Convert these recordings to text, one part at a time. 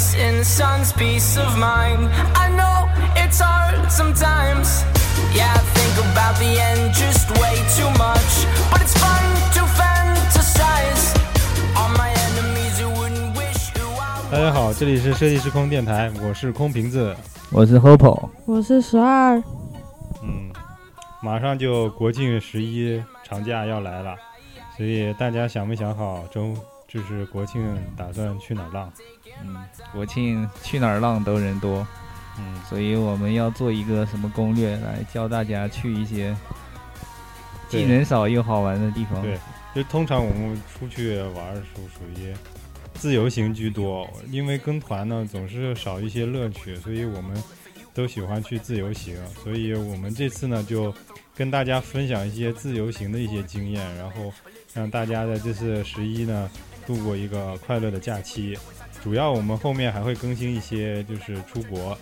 peace in the sun's peace of mind. I know it's hard sometimes. Yeah, I think about the end just way too much. But it's fun to fantasize. All my enemies who wouldn't wish who I 大家好，这里是设计师空电台，我是空瓶子。我是 Hopo，我是十二，嗯，马上就国庆十一长假要来了，所以大家想没想好周就是国庆打算去哪儿浪？嗯，国庆去哪儿浪都人多，嗯，所以我们要做一个什么攻略来教大家去一些既人少又好玩的地方。对就通常我们出去玩儿属属于自由行居多，因为跟团呢总是少一些乐趣，所以我们都喜欢去自由行。所以我们这次呢就跟大家分享一些自由行的一些经验，然后让大家在这次十一呢度过一个快乐的假期。主要我们后面还会更新一些就是出国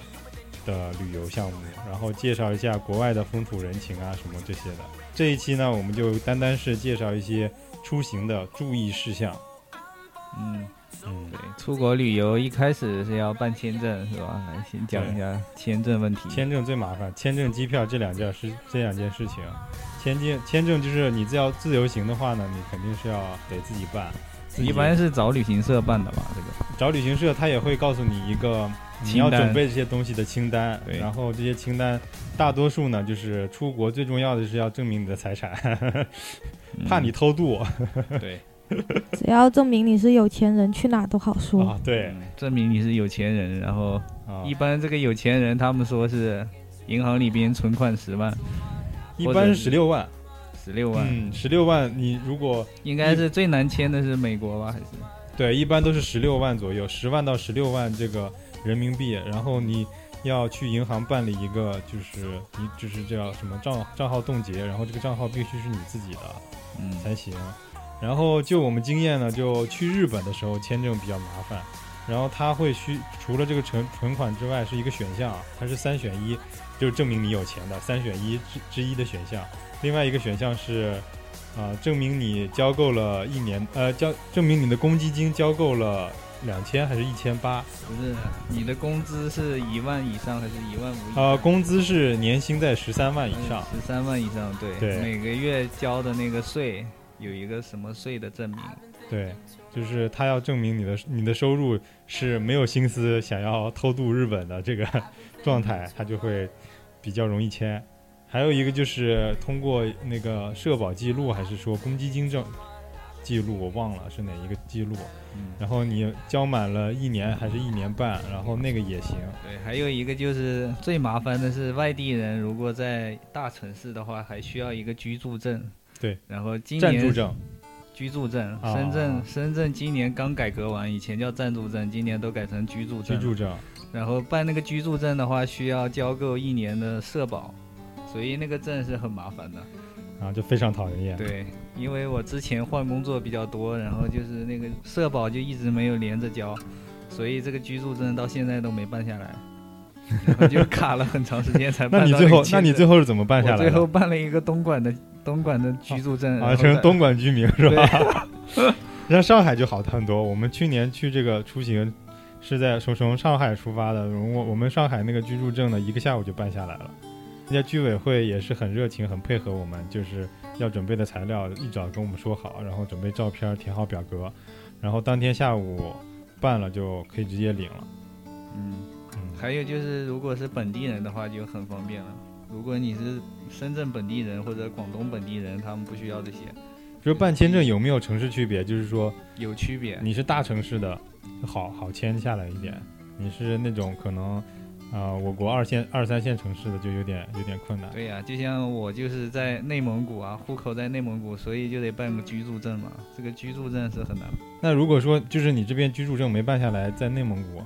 的旅游项目，然后介绍一下国外的风土人情啊什么这些的。这一期呢，我们就单单是介绍一些出行的注意事项。嗯，嗯对，，出国旅游一开始是要办签证是吧？来先讲一下签证问题。签证最麻烦，签证、机票这两件是这两件事情。签证签证就是你只要自由行的话呢，你肯定是要得自己办。一般是找旅行社办的吧？这个。找旅行社，他也会告诉你一个你要准备这些东西的清单，对。然后这些清单大多数呢，就是出国最重要的是要证明你的财产，怕你偷渡。嗯对，只要证明你是有钱人，去哪都好说。啊。对。嗯证明你是有钱人，然后啊，一般这个有钱人他们说是银行里边存款十万、一般是十六万，十六万，嗯，十六万，你如果应该是最难签的是美国吧？还是？对，一般都是十六万左右，十万到十六万这个人民币，然后你要去银行办理一个，就是你就是叫什么账账号冻结，然后这个账号必须是你自己的嗯，才行。然后就我们经验呢，就去日本的时候签证比较麻烦，然后他会需除了这个存存款之外是一个选项，它是三选一，就是证明你有钱的三选一之之一的选项。另外一个选项是，呃，证明你交够了一年，呃，交证明你的公积金交够了两千还是一千八？不是，你的工资是一万以上还是一万五以上？呃，工资是年薪在十三万以上。十三万以上，对，对每个月交的那个税有一个什么税的证明，对，就是他要证明你的你的收入是没有心思想要偷渡日本的这个状态，他就会比较容易签。还有一个就是通过那个社保记录，还是说公积金证记录，我忘了是哪一个记录。嗯，然后你交满了一年还是一年半，然后那个也行。对，还有一个就是最麻烦的是外地人如果在大城市的话，还需要一个居住证。对，然后今年暂住证，居住证，啊深圳深圳今年刚改革完，以前叫暂住证，今年都改成居住证。居住证，然后办那个居住证的话，需要交够一年的社保，所以那个证是很麻烦的。然后就非常讨人厌。对，因为我之前换工作比较多，然后就是那个社保就一直没有连着交，所以这个居住证到现在都没办下来，然后就卡了很长时间才办到那你最后，那你最后是怎么办下来我最后？办了一个东莞的东莞的居住证，啊，成东莞居民是吧？像 上海就好很多。我们去年去这个出行是在从从上海出发的，我我们上海那个居住证呢，一个下午就办下来了。人家居委会也是很热情，很配合我们，就是要准备的材料一早跟我们说好，然后准备照片，填好表格，然后当天下午办了就可以直接领了。嗯，嗯，还有就是如果是本地人的话就很方便了。如果你是深圳本地人或者广东本地人，他们不需要这些，就是办签证有没有城市区别？就是说有区别。你是大城市的，好好签下来一点；你是那种可能，啊、我国二线、二三线城市的就有点有点困难。对呀、就像我就是在内蒙古啊，户口在内蒙古，所以就得办个居住证嘛。这个居住证是很难，那如果说就是你这边居住证没办下来，在内蒙古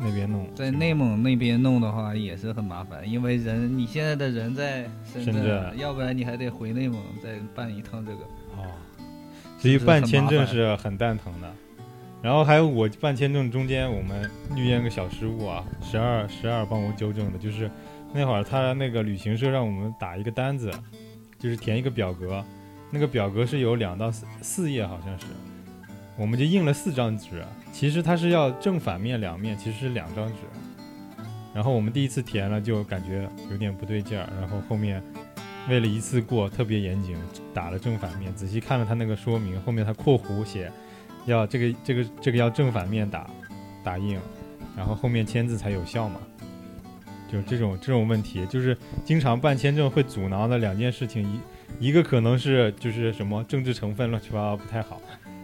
那边弄，在内蒙那边弄的话也是很麻烦，因为人你现在的人在深圳，深圳要不然你还得回内蒙再办一趟这个。哦，所以办签证是很蛋疼的。然后还有我办签证中间我们遇见个小失误啊，十二十二帮我纠正的，就是那会儿他那个旅行社让我们打一个单子，就是填一个表格，那个表格是有两到四四页，好像是，我们就印了四张纸。其实它是要正反面两面，其实是两张纸。然后我们第一次填了，就感觉有点不对劲儿。然后后面为了一次过特别严谨，打了正反面。仔细看了他那个说明，后面他括弧写要这个这个这个要正反面打打印，然后后面签字才有效嘛。就这种这种问题，就是经常办签证会阻挠的两件事情，一一个可能是就是什么政治成分乱七八糟不太好，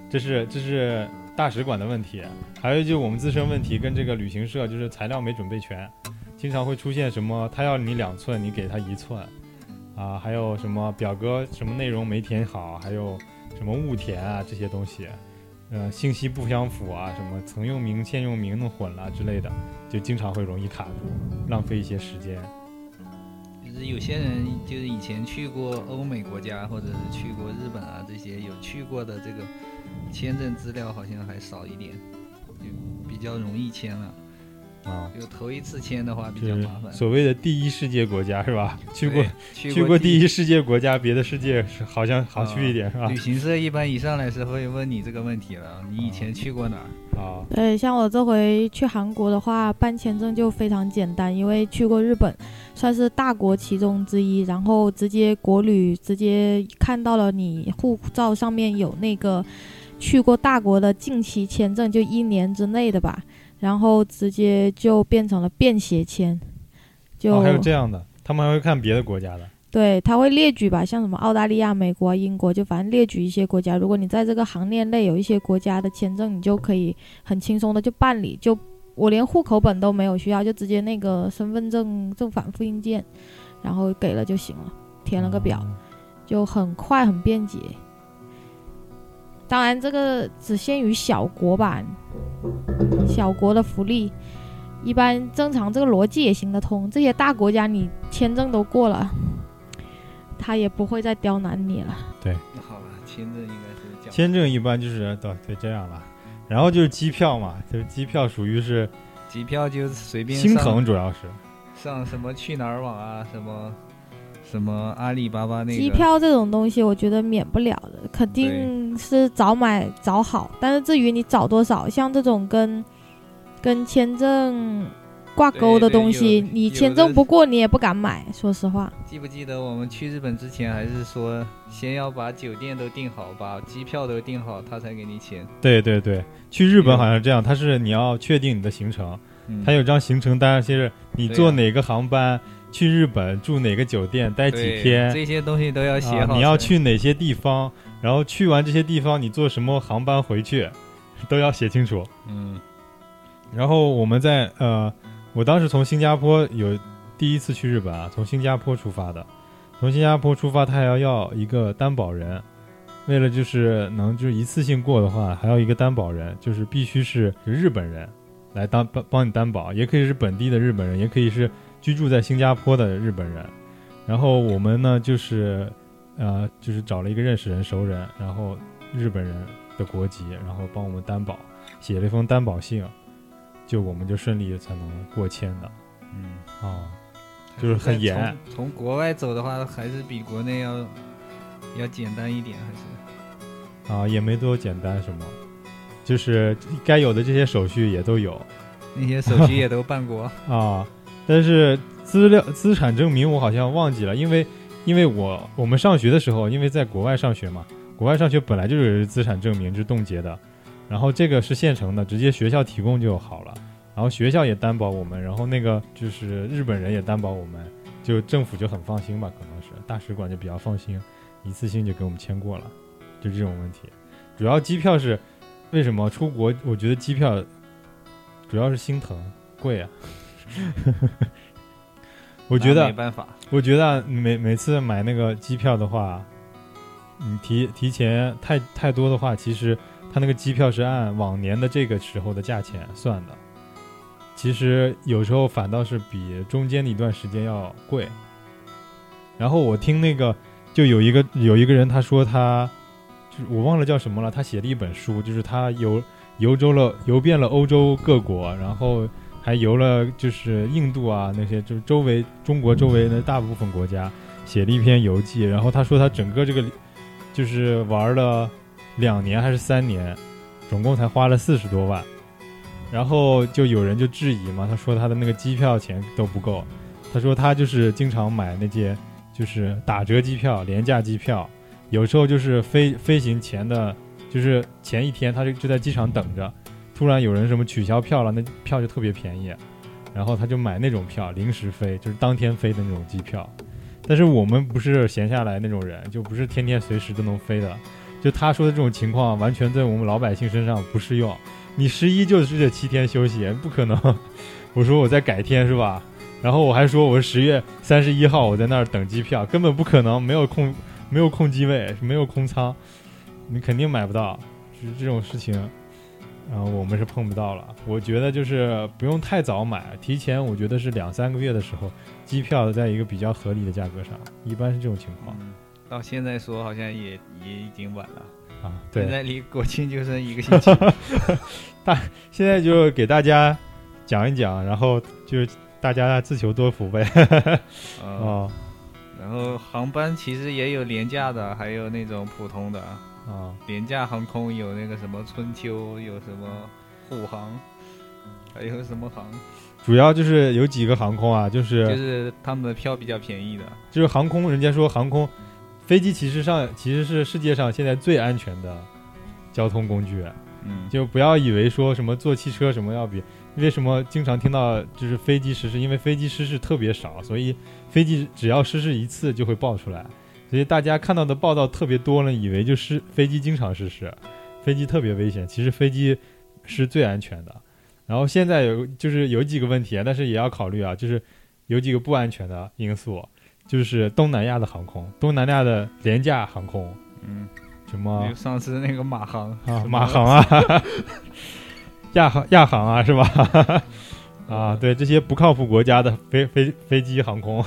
这是这是大使馆的问题，还有就我们自身问题跟这个旅行社就是材料没准备全，经常会出现什么他要你两寸，你给他一寸，啊，还有什么表格什么内容没填好，还有什么误填啊这些东西。呃，信息不相符啊，什么曾用名、现用名弄混了之类的，就经常会容易卡住，浪费一些时间。就是有些人就是以前去过欧美国家或者是去过日本啊这些有去过的这个签证资料好像还少一点，就比较容易签了。有头一次签的话比较麻烦。所谓的第一世界国家是吧？去过对去去过第第一世界国家，别的世界是好像好去一点是吧旅？行社一般一上来是会问你这个问题了，你以前去过哪儿？啊，对，像我这回去韩国的话，办签证就非常简单，因为去过日本，算是大国其中之一，然后直接国旅直接看到了你护照上面有那个去过大国的近期签证，就一年之内的吧，然后直接就变成了便携签，就、哦，还有这样的，他们还会看别的国家的。对，他会列举吧，像什么澳大利亚、美国、英国，就反正列举一些国家。如果你在这个行业内有一些国家的签证，你就可以很轻松的就办理。就我连户口本都没有需要，就直接那个身份证正反复印件，然后给了就行了，填了个表，哦就很快很便捷。当然，这个只限于小国吧，小国的福利。一般正常这个逻辑也行得通，这些大国家你签证都过了，他也不会再刁难你了。对，那好了，签证应该是。签证一般就是对对这样了，然后就是机票嘛，就是机票属于是机票就随便心上疼主要是。上什么去哪儿网啊，什么什么阿里巴巴那个机票这种东西，我觉得免不了的，肯定是早买早好。但是至于你早多少，像这种跟跟签证挂钩的东西，你签证不过你也不敢买。说实话，记不记得我们去日本之前，还是说先要把酒店都订好，把机票都订好，他才给你钱。对对对，去日本嗯好像是这样，他是你要确定你的行程，嗯有张行程单，就是你坐哪个航班去日本，住哪个酒店，待几天，这些东西都要写好、啊你要去哪些地方，然后去完这些地方，你坐什么航班回去，都要写清楚。嗯，然后我们在呃，我当时从新加坡有第一次去日本啊，从新加坡出发的，从新加坡出发，他还要要一个担保人，为了就是能就是一次性过的话，还要一个担保人，就是必须是日本人来当帮帮你担保，也可以是本地的日本人，也可以是居住在新加坡的日本人。然后我们呢就是呃就是找了一个认识人熟人，然后日本人的国籍，然后帮我们担保，写了一封担保信。就我们就顺利才能过签的嗯，哦，就是很严从。从国外走的话，还是比国内要要简单一点，还是啊，也没多简单什么，就是该有的这些手续也都有那些手续也都办过。啊。但是资料资产证明我好像忘记了，因为因为我我们上学的时候，因为在国外上学嘛，国外上学本来就是资产证明是冻结的，然后这个是现成的，直接学校提供就好了。然后学校也担保我们，然后那个就是日本人也担保我们，就政府就很放心吧，可能是大使馆就比较放心，一次性就给我们签过了，就这种问题。主要机票是为什么出国？我觉得机票主要是心疼，贵啊。我觉得没办法，我觉得啊每每次买那个机票的话，你提提前太太多的话，其实它那个机票是按往年的这个时候的价钱算的，其实有时候反倒是比中间的一段时间要贵。然后我听那个就有一个有一个人他说他就是我忘了叫什么了，他写了一本书，就是他游游周了游遍了欧洲各国，然后还游了就是印度啊那些就是周围中国周围的大部分国家，写了一篇游记。然后他说他整个这个就是玩了两年还是三年，总共才花了四十多万。然后就有人就质疑嘛，他说他的那个机票钱都不够，他说他就是经常买那些就是打折机票、廉价机票，有时候就是飞飞行前的，就是前一天他就就在机场等着，突然有人什么取消票了，那票就特别便宜，然后他就买那种票，临时飞，就是当天飞的那种机票。但是我们不是闲下来那种人，就不是天天随时都能飞的，就他说的这种情况，完全在我们老百姓身上不适用。你十一就是这七天休息，不可能。我说我再改天是吧？然后我还说我是十月三十一号我在那儿等机票，根本不可能，没有空，没有空机位，没有空舱，你肯定买不到。就是这种事情，然后我们是碰不到了。我觉得就是不用太早买，提前我觉得是两三个月的时候，机票在一个比较合理的价格上，一般是这种情况嗯，到现在说好像也也已经晚了，啊。对现，在离国庆就剩一个星期。大现在就给大家讲一讲，然后就是大家自求多福呗。啊 哦然后航班其实也有廉价的，还有那种普通的。啊。廉价航空有那个什么春秋，有什么虎航，还有什么航，主要就是有几个航空啊，就是就是他们的票比较便宜的。就是航空，人家说航空飞机其实上其实是世界上现在最安全的交通工具，嗯，就不要以为说什么坐汽车什么要比，为什么经常听到就是飞机失事，因为飞机失事特别少，所以飞机只要失事一次就会爆出来，所以大家看到的报道特别多了，以为就是飞机经常失事，飞机特别危险，其实飞机是最安全的。然后现在有就是有几个问题，但是也要考虑啊，就是有几个不安全的因素，就是东南亚的航空，东南亚的廉价航空，嗯，什么？上次那个马航啊，马航啊，亚航亚航啊，是吧？啊，对这些不靠谱国家的飞飞飞机航空，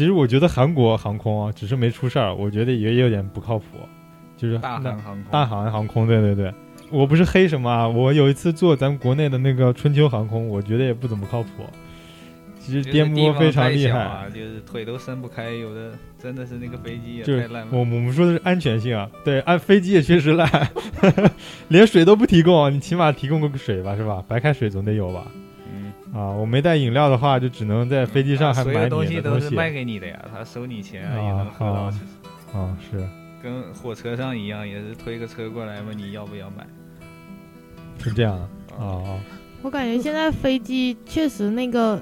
其实我觉得韩国航空啊，只是没出事儿，我觉得也有点不靠谱，就是大韩航空，大韩航空，对对对，我不是黑什么啊，我有一次坐咱们国内的那个春秋航空，我觉得也不怎么靠谱，其实颠簸非常厉害。小啊，就是腿都伸不开，有的真的是那个飞机也太烂了。我我们说的是安全性啊，对，安飞机也确实烂，连水都不提供，你起码提供个水吧，是吧？白开水总得有吧？嗯，啊，我没带饮料的话，就只能在飞机上还所有买你东西都是的东西。卖给你的呀，他收你钱也能喝到。啊是跟火车上一样，也是推个车过来问你要不要买。是这样啊我感觉现在飞机确实那个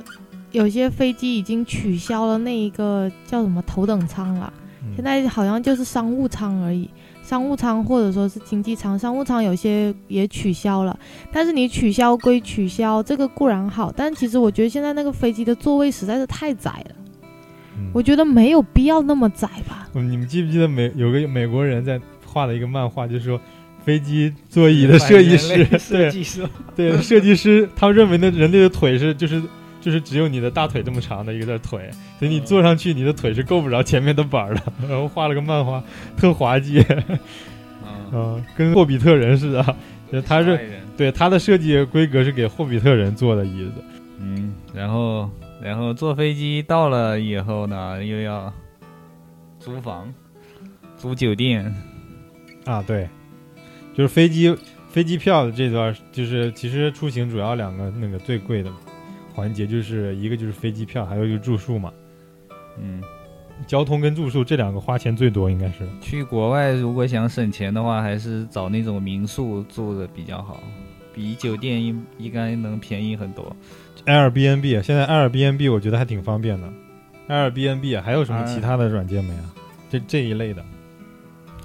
有些飞机已经取消了那一个叫什么头等舱了，嗯现在好像就是商务舱而已。商务舱或者说是经济舱，商务舱有些也取消了，但是你取消归取消，这个固然好，但其实我觉得现在那个飞机的座位实在是太窄了，嗯我觉得没有必要那么窄吧。嗯你们记不记得美有个美国人在画了一个漫画，就是说飞机座椅的设计师，设对计师，对，设计师他认为那人类的腿是就是就是只有你的大腿这么长的一个腿，所以你坐上去你的腿是够不着前面的板儿的。然后画了个漫画，特滑稽，嗯，嗯，跟霍比特人似的。就他是对他的设计规格是给霍比特人做的椅子。嗯，然后然后坐飞机到了以后呢，又要租房、租酒店，啊，对，就是飞机飞机票的这段，就是其实出行主要两个那个最贵的环节，就是一个就是飞机票，还有就是住宿嘛。嗯，交通跟住宿这两个花钱最多，应该是。去国外如果想省钱的话，还是找那种民宿住的比较好，比酒店应应该能便宜很多。Airbnb 现在 Airbnb 我觉得还挺方便的。Airbnb 还有什么其他的软件没啊？这这一类的。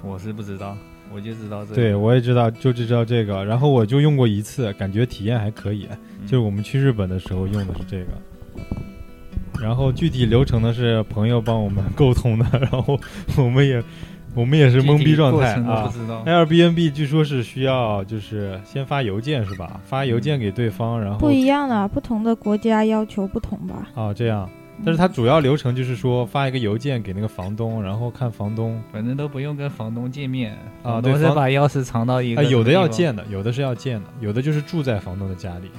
我是不知道，我就知道这个。对，我也知道，就知道这个。然后我就用过一次，感觉体验还可以。嗯就是我们去日本的时候用的是这个。然后具体流程呢是朋友帮我们 沟通的，然后我们也我们也是懵逼状态啊不。知道。Airbnb 据说是需要就是先发邮件是吧？发邮件给对方，然后不一样的，不同的国家要求不同吧。啊这样。但是它主要流程就是说发一个邮件给那个房东，然后看房东反正都不用跟房东见面，啊房东是把钥匙藏到一个、啊，有的要见的，有的是要见的，有的就是住在房东的家里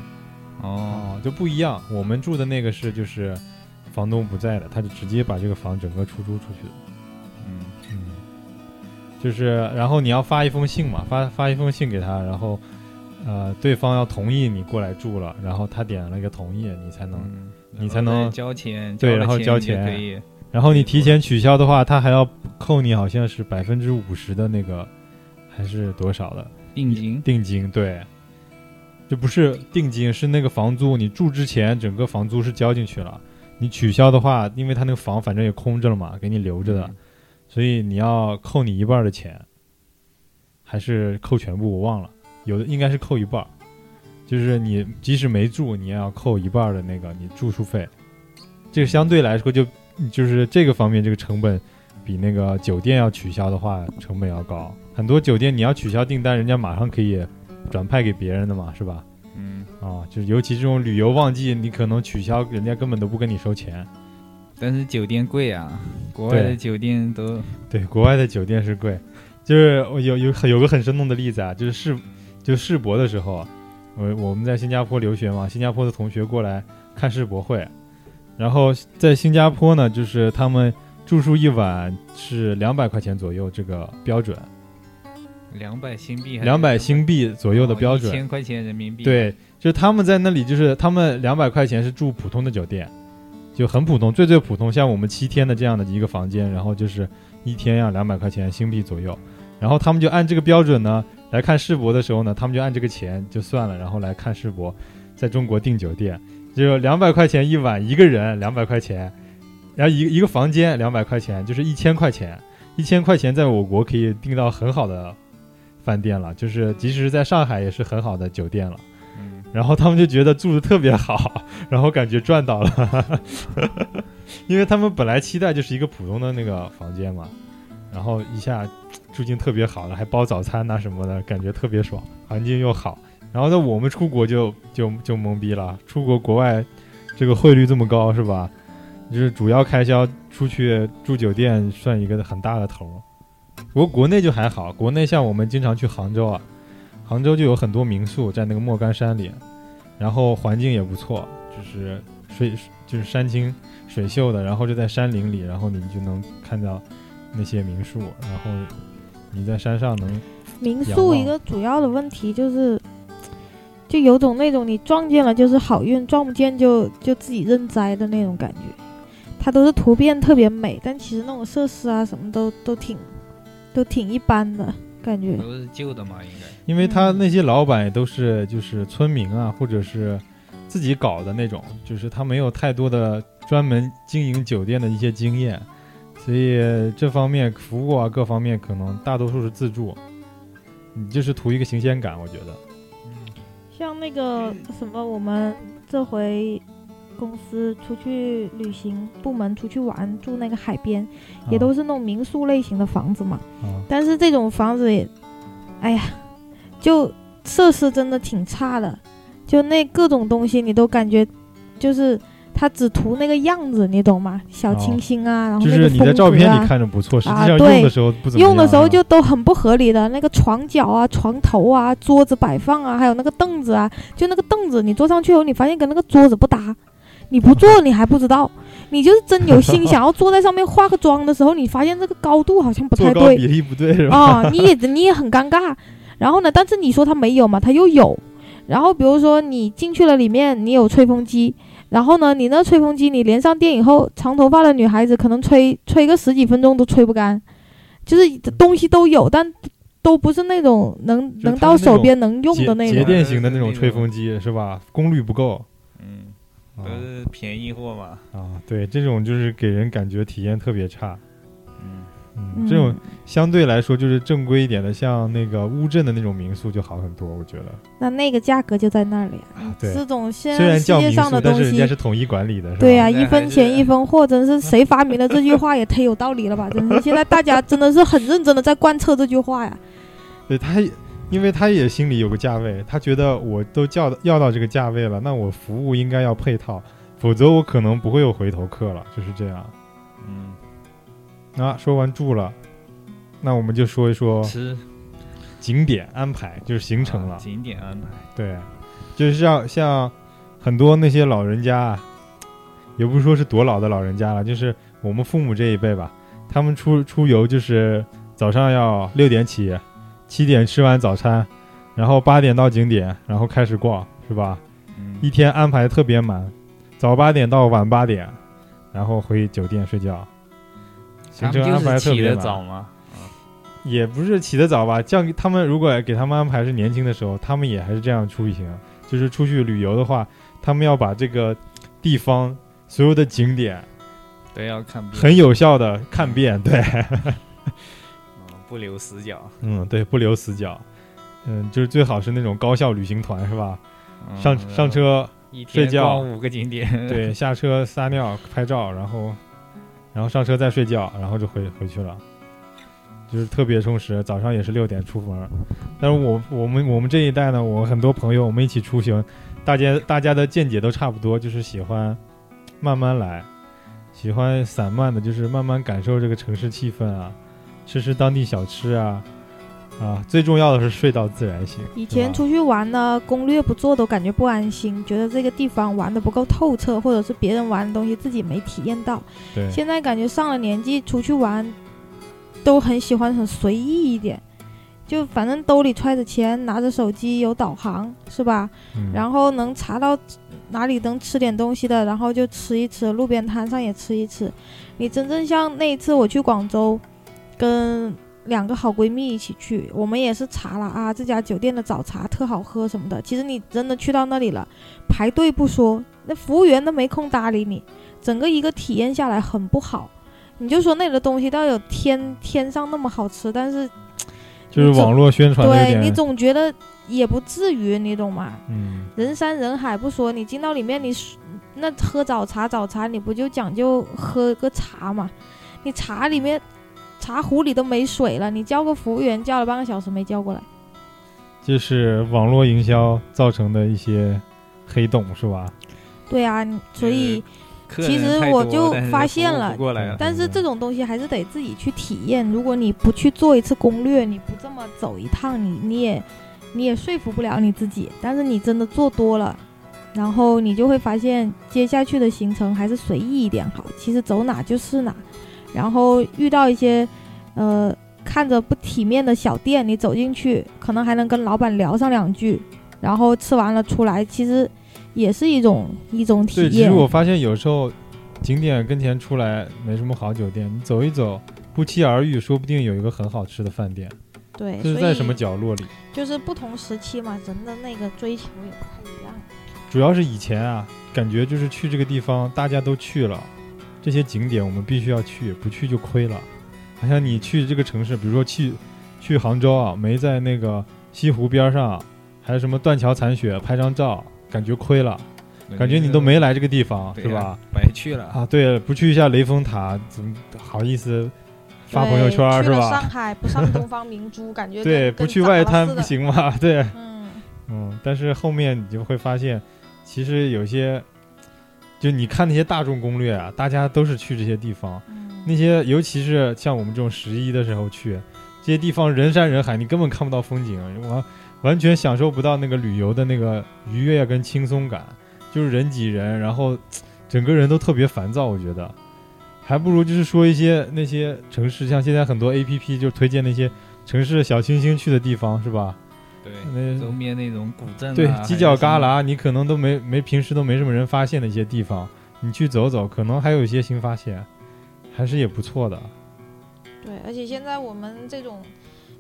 哦，哦，就不一样。我们住的那个是就是房东不在的，他就直接把这个房整个出租出去的。嗯，嗯，就是然后你要发一封信嘛，发发一封信给他，然后呃对方要同意你过来住了，然后他点了一个同意，你才能。嗯，你才能交钱，对然后交钱可以。然后你提前取消的话，他还要扣你好像是百分之五十的那个，还是多少的定金，定金？对，就不是定金，是那个房租。你住之前整个房租是交进去了，你取消的话，因为他那个房反正也空着了嘛，给你留着的，嗯所以你要扣你一半的钱，还是扣全部？我忘了，有的应该是扣一半儿，就是你即使没住，你也要扣一半儿的那个你住宿费。这个相对来说就就是这个方面这个成本比那个酒店要取消的话成本要高。很多酒店你要取消订单，人家马上可以转派给别人的嘛，是吧？嗯，啊，就是尤其这种旅游旺季，你可能取消，人家根本都不跟你收钱。但是酒店贵啊，国外的酒店都对，国外的酒店是贵，就是我有有有个很生动的例子啊，就是世就世博的时候，我我们在新加坡留学嘛，新加坡的同学过来看世博会，然后在新加坡呢，就是他们住宿一晚是两百块钱左右这个标准，两百新币两百新币左右的标准，千块钱人民币。，对，就是他们在那里，就是他们两百块钱是住普通的酒店，就很普通，最最普通，像我们七天的这样的一个房间，然后就是一天要两百块钱新币左右，然后他们就按这个标准呢来看世博的时候呢，他们就按这个钱就算了，然后来看世博，在中国订酒店就两百块钱一晚一个人两百块钱，然后一个一个房间两百块钱，就是一千块钱，一千块钱在我国可以订到很好的饭店了，就是即使是在上海也是很好的酒店了。嗯，然后他们就觉得住的特别好，然后感觉赚到了，因为他们本来期待就是一个普通的那个房间嘛，然后一下住进特别好了，还包早餐呐、什么的，感觉特别爽，环境又好。然后在，我们出国就就就懵逼了，出国国外这个汇率这么高是吧？就是主要开销出去住酒店算一个很大的头儿。不过国内就还好，国内像我们经常去杭州啊，杭州就有很多民宿在那个莫干山里，然后环境也不错，就是水就是山清水秀的，然后就在山林里，然后你就能看到那些民宿，然后你在山上能民宿一个主要的问题就是，就有种那种你撞见了就是好运，撞不见就就自己认栽的那种感觉。它都是图片特别美，但其实那种设施啊什么都都挺都挺一般的感觉。都是旧的嘛，应该。因为他那些老板也都是就是村民啊，或者是自己搞的那种，就是他没有太多的专门经营酒店的一些经验，所以这方面服务啊各方面可能大多数是自助，你就是图一个新鲜感，我觉得。像那个什么，我们这回公司出去旅行，部门出去玩，住那个海边，也都是那种民宿类型的房子嘛。啊但是这种房子也，哎呀，就设施真的挺差的，就那各种东西你都感觉就是它只图那个样子，你懂吗？小清新啊，然后就那个是你在照风格啊片里看着不错，实际上啊对用的时候不怎么样。用的时候就啊都很不合理的，那个床角啊、床头啊、桌子摆放啊，还有那个凳子啊，就那个凳子，你坐上去后，你发现跟那个桌子不搭，你不坐你还不知道，你就是真有心想要坐在上面化个妆的时候，你发现这个高度好像不太对坐高比例不对是吧？啊，你也你也很尴尬。然后呢，但是你说它没有嘛，它又有。然后比如说你进去了里面，你有吹风机，然后呢，你那吹风机你连上电以后，长头发的女孩子可能吹吹个十几分钟都吹不干，就是东西都有，但都不是那种能能到手边能用的那种。节电型的那种吹风机是吧？功率不够嗯，啊都是便宜货嘛。啊，对，这种就是给人感觉体验特别差。这种相对来说就是正规一点的，像那个乌镇的那种民宿就好很多，我觉得。那那个价格就在那里啊。对这种现虽然在世界叫民宿，上的东但是人家西是统一管理的，是吧？对呀、一分钱一分货，真是谁发明的这句话也忒有道理了吧？真是，现在大家真的是很认真的在贯彻这句话呀。对他也，因为他也心里有个价位，他觉得我都叫到要到这个价位了，那我服务应该要配套，否则我可能不会有回头客了，就是这样。嗯，那、说完住了，那我们就说一说吃景点安排，就是行程了。啊景点安排。对，就是像像很多那些老人家啊，也不是说是多老的老人家了，就是我们父母这一辈吧，他们出出游就是早上要六点起，七点吃完早餐，然后八点到景点，然后开始逛，是吧？嗯一天安排特别满，早八点到晚八点，然后回酒店睡觉。行程安排特别早吗，也不是起得早吧，叫他们如果给他们安排是年轻的时候，他们也还是这样出行。就是出去旅游的话，他们要把这个地方所有的景点对，要看遍，很有效的看遍。对，嗯不留死角。嗯，对，不留死角。嗯，就是最好是那种高效旅行团，是吧？嗯上上，车，睡觉五个景点，对，下车撒尿拍照，然后然后上车再睡觉，然后就回回去了。就是特别充实，早上也是六点出门。但是我我们我们这一代呢，我很多朋友我们一起出行，大家大家的见解都差不多，就是喜欢慢慢来，喜欢散漫的，就是慢慢感受这个城市气氛啊，吃吃当地小吃啊，啊，最重要的是睡到自然醒。以前出去玩呢，攻略不做都感觉不安心，觉得这个地方玩的不够透彻，或者是别人玩的东西自己没体验到。对现在感觉上了年纪，出去玩都很喜欢很随意一点，就反正兜里揣着钱，拿着手机，有导航，是吧？嗯然后能查到哪里能吃点东西的，然后就吃一吃，路边摊上也吃一吃。你真正像那一次我去广州，跟两个好闺蜜一起去，我们也是查了啊，这家酒店的早茶特好喝什么的。其实你真的去到那里了，排队不说，那服务员都没空搭理你，整个一个体验下来很不好。你就说那里的东西倒有天天上那么好吃，但是 就是网络宣传对你总觉得也不至于，你懂吗？嗯，人山人海不说，你进到里面，你那喝早茶，早茶你不就讲究喝个茶嘛？你茶里面茶壶里都没水了，你叫个服务员叫了半个小时没叫过来。就是网络营销造成的一些黑洞，是吧？对啊，所以其实我就发现了，但是这种东西还是得自己去体验。如果你不去做一次攻略，你不这么走一趟，你你也你也说服不了你自己。但是你真的做多了，然后你就会发现，接下去的行程还是随意一点好。其实走哪就是哪，然后遇到一些呃看着不体面的小店，你走进去，可能还能跟老板聊上两句，然后吃完了出来，其实也是一种一种体对，其实。我发现有时候景点跟前出来没什么好酒店，你走一走，不期而遇，说不定有一个很好吃的饭店，对，这是在什么角落里。就是不同时期嘛，人的那个追求也不太一样。主要是以前啊，感觉就是去这个地方大家都去了，这些景点我们必须要去，不去就亏了。好像你去这个城市，比如说去去杭州啊，没在那个西湖边上，还有什么断桥残雪拍张照，感觉亏了，感觉你都没来这个地方，是吧？？白去了。啊，对，不去一下雷峰塔，怎么好意思发朋友圈是吧上？海不上东方明珠，感觉 对，不去外滩不。行吗？对，嗯，嗯，但是后面你就会发现，其实有些，就你看那些大众攻略啊，大家都是去这些地方，嗯那些尤其是像我们这种十一的时候去，这些地方人山人海，你根本看不到风景，完完全享受不到那个旅游的那个愉悦跟轻松感，就是人挤人，然后整个人都特别烦躁，我觉得。还不如就是说一些那些城市，像现在很多 A P P 就推荐那些城市小清新去的地方，是吧？对，那周边那种古镇啊，对，犄角旮旯你可能都没没平时都没什么人发现的一些地方，你去走走，可能还有一些新发现，还是也不错的。对，而且现在我们这种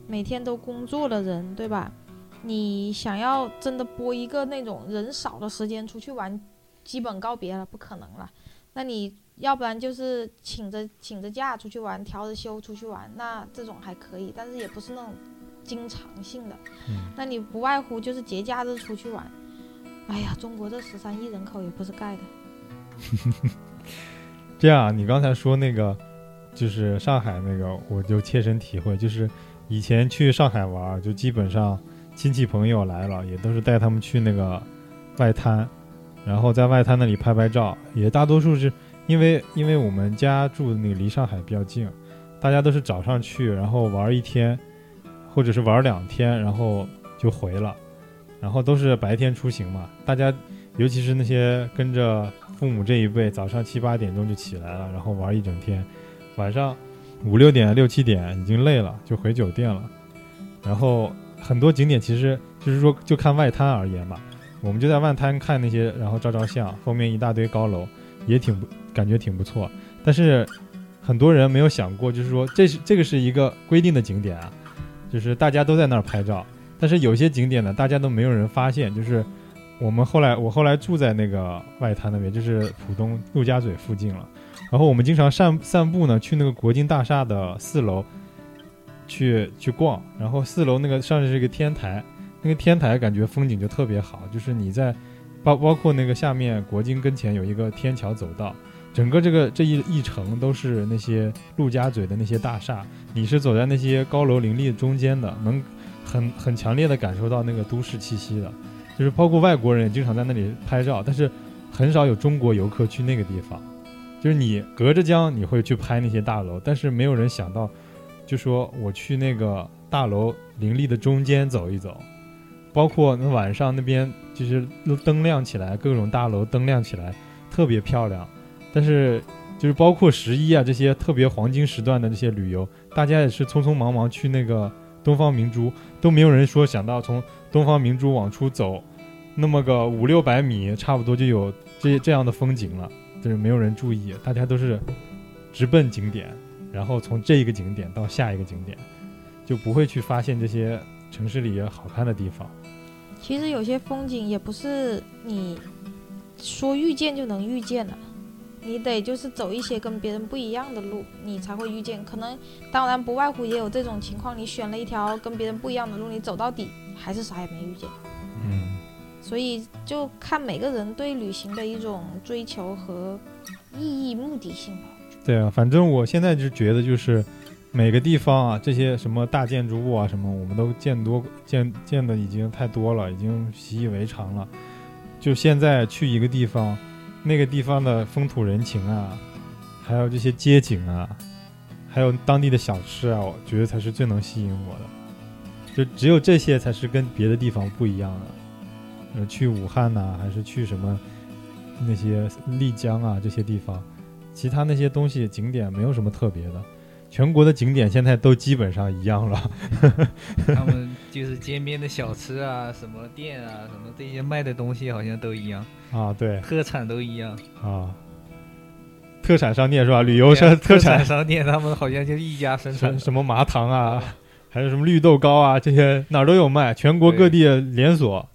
每天都工作的人，对吧？你想要真的拨一个那种人少的时间出去玩，基本告别了，不可能了。那你要不然就是请着请着假出去玩，调着休出去玩，那这种还可以，但是也不是那种经常性的。嗯，那你不外乎就是节假日出去玩。哎呀，中国这十三亿人口也不是盖的。这样啊，你刚才说那个就是上海那个，我就切身体会，就是以前去上海玩，就基本上亲戚朋友来了，也都是带他们去那个外滩，然后在外滩那里拍拍照，也大多数是因为因为我们家住的那个离上海比较近，大家都是早上去，然后玩一天，或者是玩两天，然后就回了，然后都是白天出行嘛，大家尤其是那些跟着父母这一辈，早上七八点钟就起来了，然后玩一整天，晚上五六点、六七点已经累了，就回酒店了。然后很多景点其实就是说，就看外滩而言吧，我们就在外滩看那些，然后照照相，后面一大堆高楼，也挺感觉挺不错。但是很多人没有想过，就是说这是这个是一个规定的景点啊，就是大家都在那儿拍照。但是有些景点呢，大家都没有人发现，就是我们后来我后来住在那个外滩那边，就是浦东陆家嘴附近了。然后我们经常散散步呢，去那个国金大厦的四楼去去逛。然后四楼那个上面是一个天台，那个天台感觉风景就特别好，就是你在包包括那个下面国金跟前有一个天桥走道，整个这个这一一城都是那些陆家嘴的那些大厦，你是走在那些高楼林立中间的，能很很强烈的感受到那个都市气息的。就是包括外国人也经常在那里拍照，但是很少有中国游客去那个地方。就是你隔着江，你会去拍那些大楼，但是没有人想到，就说我去那个大楼林立的中间走一走，包括那晚上那边就是灯亮起来，各种大楼灯亮起来，特别漂亮。但是就是包括十一啊这些特别黄金时段的这些旅游，大家也是匆匆忙忙去那个东方明珠，都没有人说想到从东方明珠往出走，那么个五六百米，差不多就有这这样的风景了。就是没有人注意，大家都是直奔景点，然后从这一个景点到下一个景点，就不会去发现这些城市里好看的地方。其实有些风景也不是你说遇见就能遇见的，你得就是走一些跟别人不一样的路，你才会遇见。可能当然不外乎也有这种情况，你选了一条跟别人不一样的路，你走到底还是啥也没遇见。嗯。所以就看每个人对旅行的一种追求和意义、目的性吧。对啊，反正我现在就觉得，就是每个地方啊，这些什么大建筑物啊，什么我们都见多见见的已经太多了，已经习以为常了。就现在去一个地方，那个地方的风土人情啊，还有这些街景啊，还有当地的小吃啊，我觉得才是最能吸引我的。就只有这些才是跟别的地方不一样的。呃，去武汉呐，还是去什么那些丽江啊这些地方，其他那些东西景点没有什么特别的，全国的景点现在都基本上一样了。他们就是街边的小吃啊，什么店啊，什么这些卖的东西好像都一样啊，对，特产都一样啊。特产商店是吧？旅游商 特产商店，他们好像就一家生产，什么麻糖啊，还有什么绿豆糕啊，这些哪儿都有卖，全国各地连锁。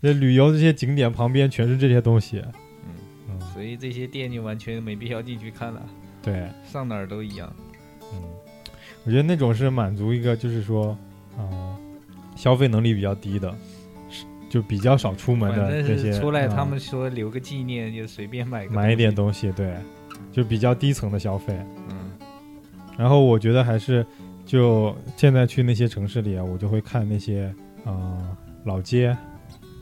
这旅游这些景点旁边全是这些东西，嗯，所以这些店就完全没必要进去看了。对，上哪儿都一样。嗯，我觉得那种是满足一个，就是说，啊，消费能力比较低的，就比较少出门的这些。出来他们说留个纪念，就随便买买一点东西，对，就比较低层的消费。嗯，然后我觉得还是，就现在去那些城市里啊，我就会看那些啊老街。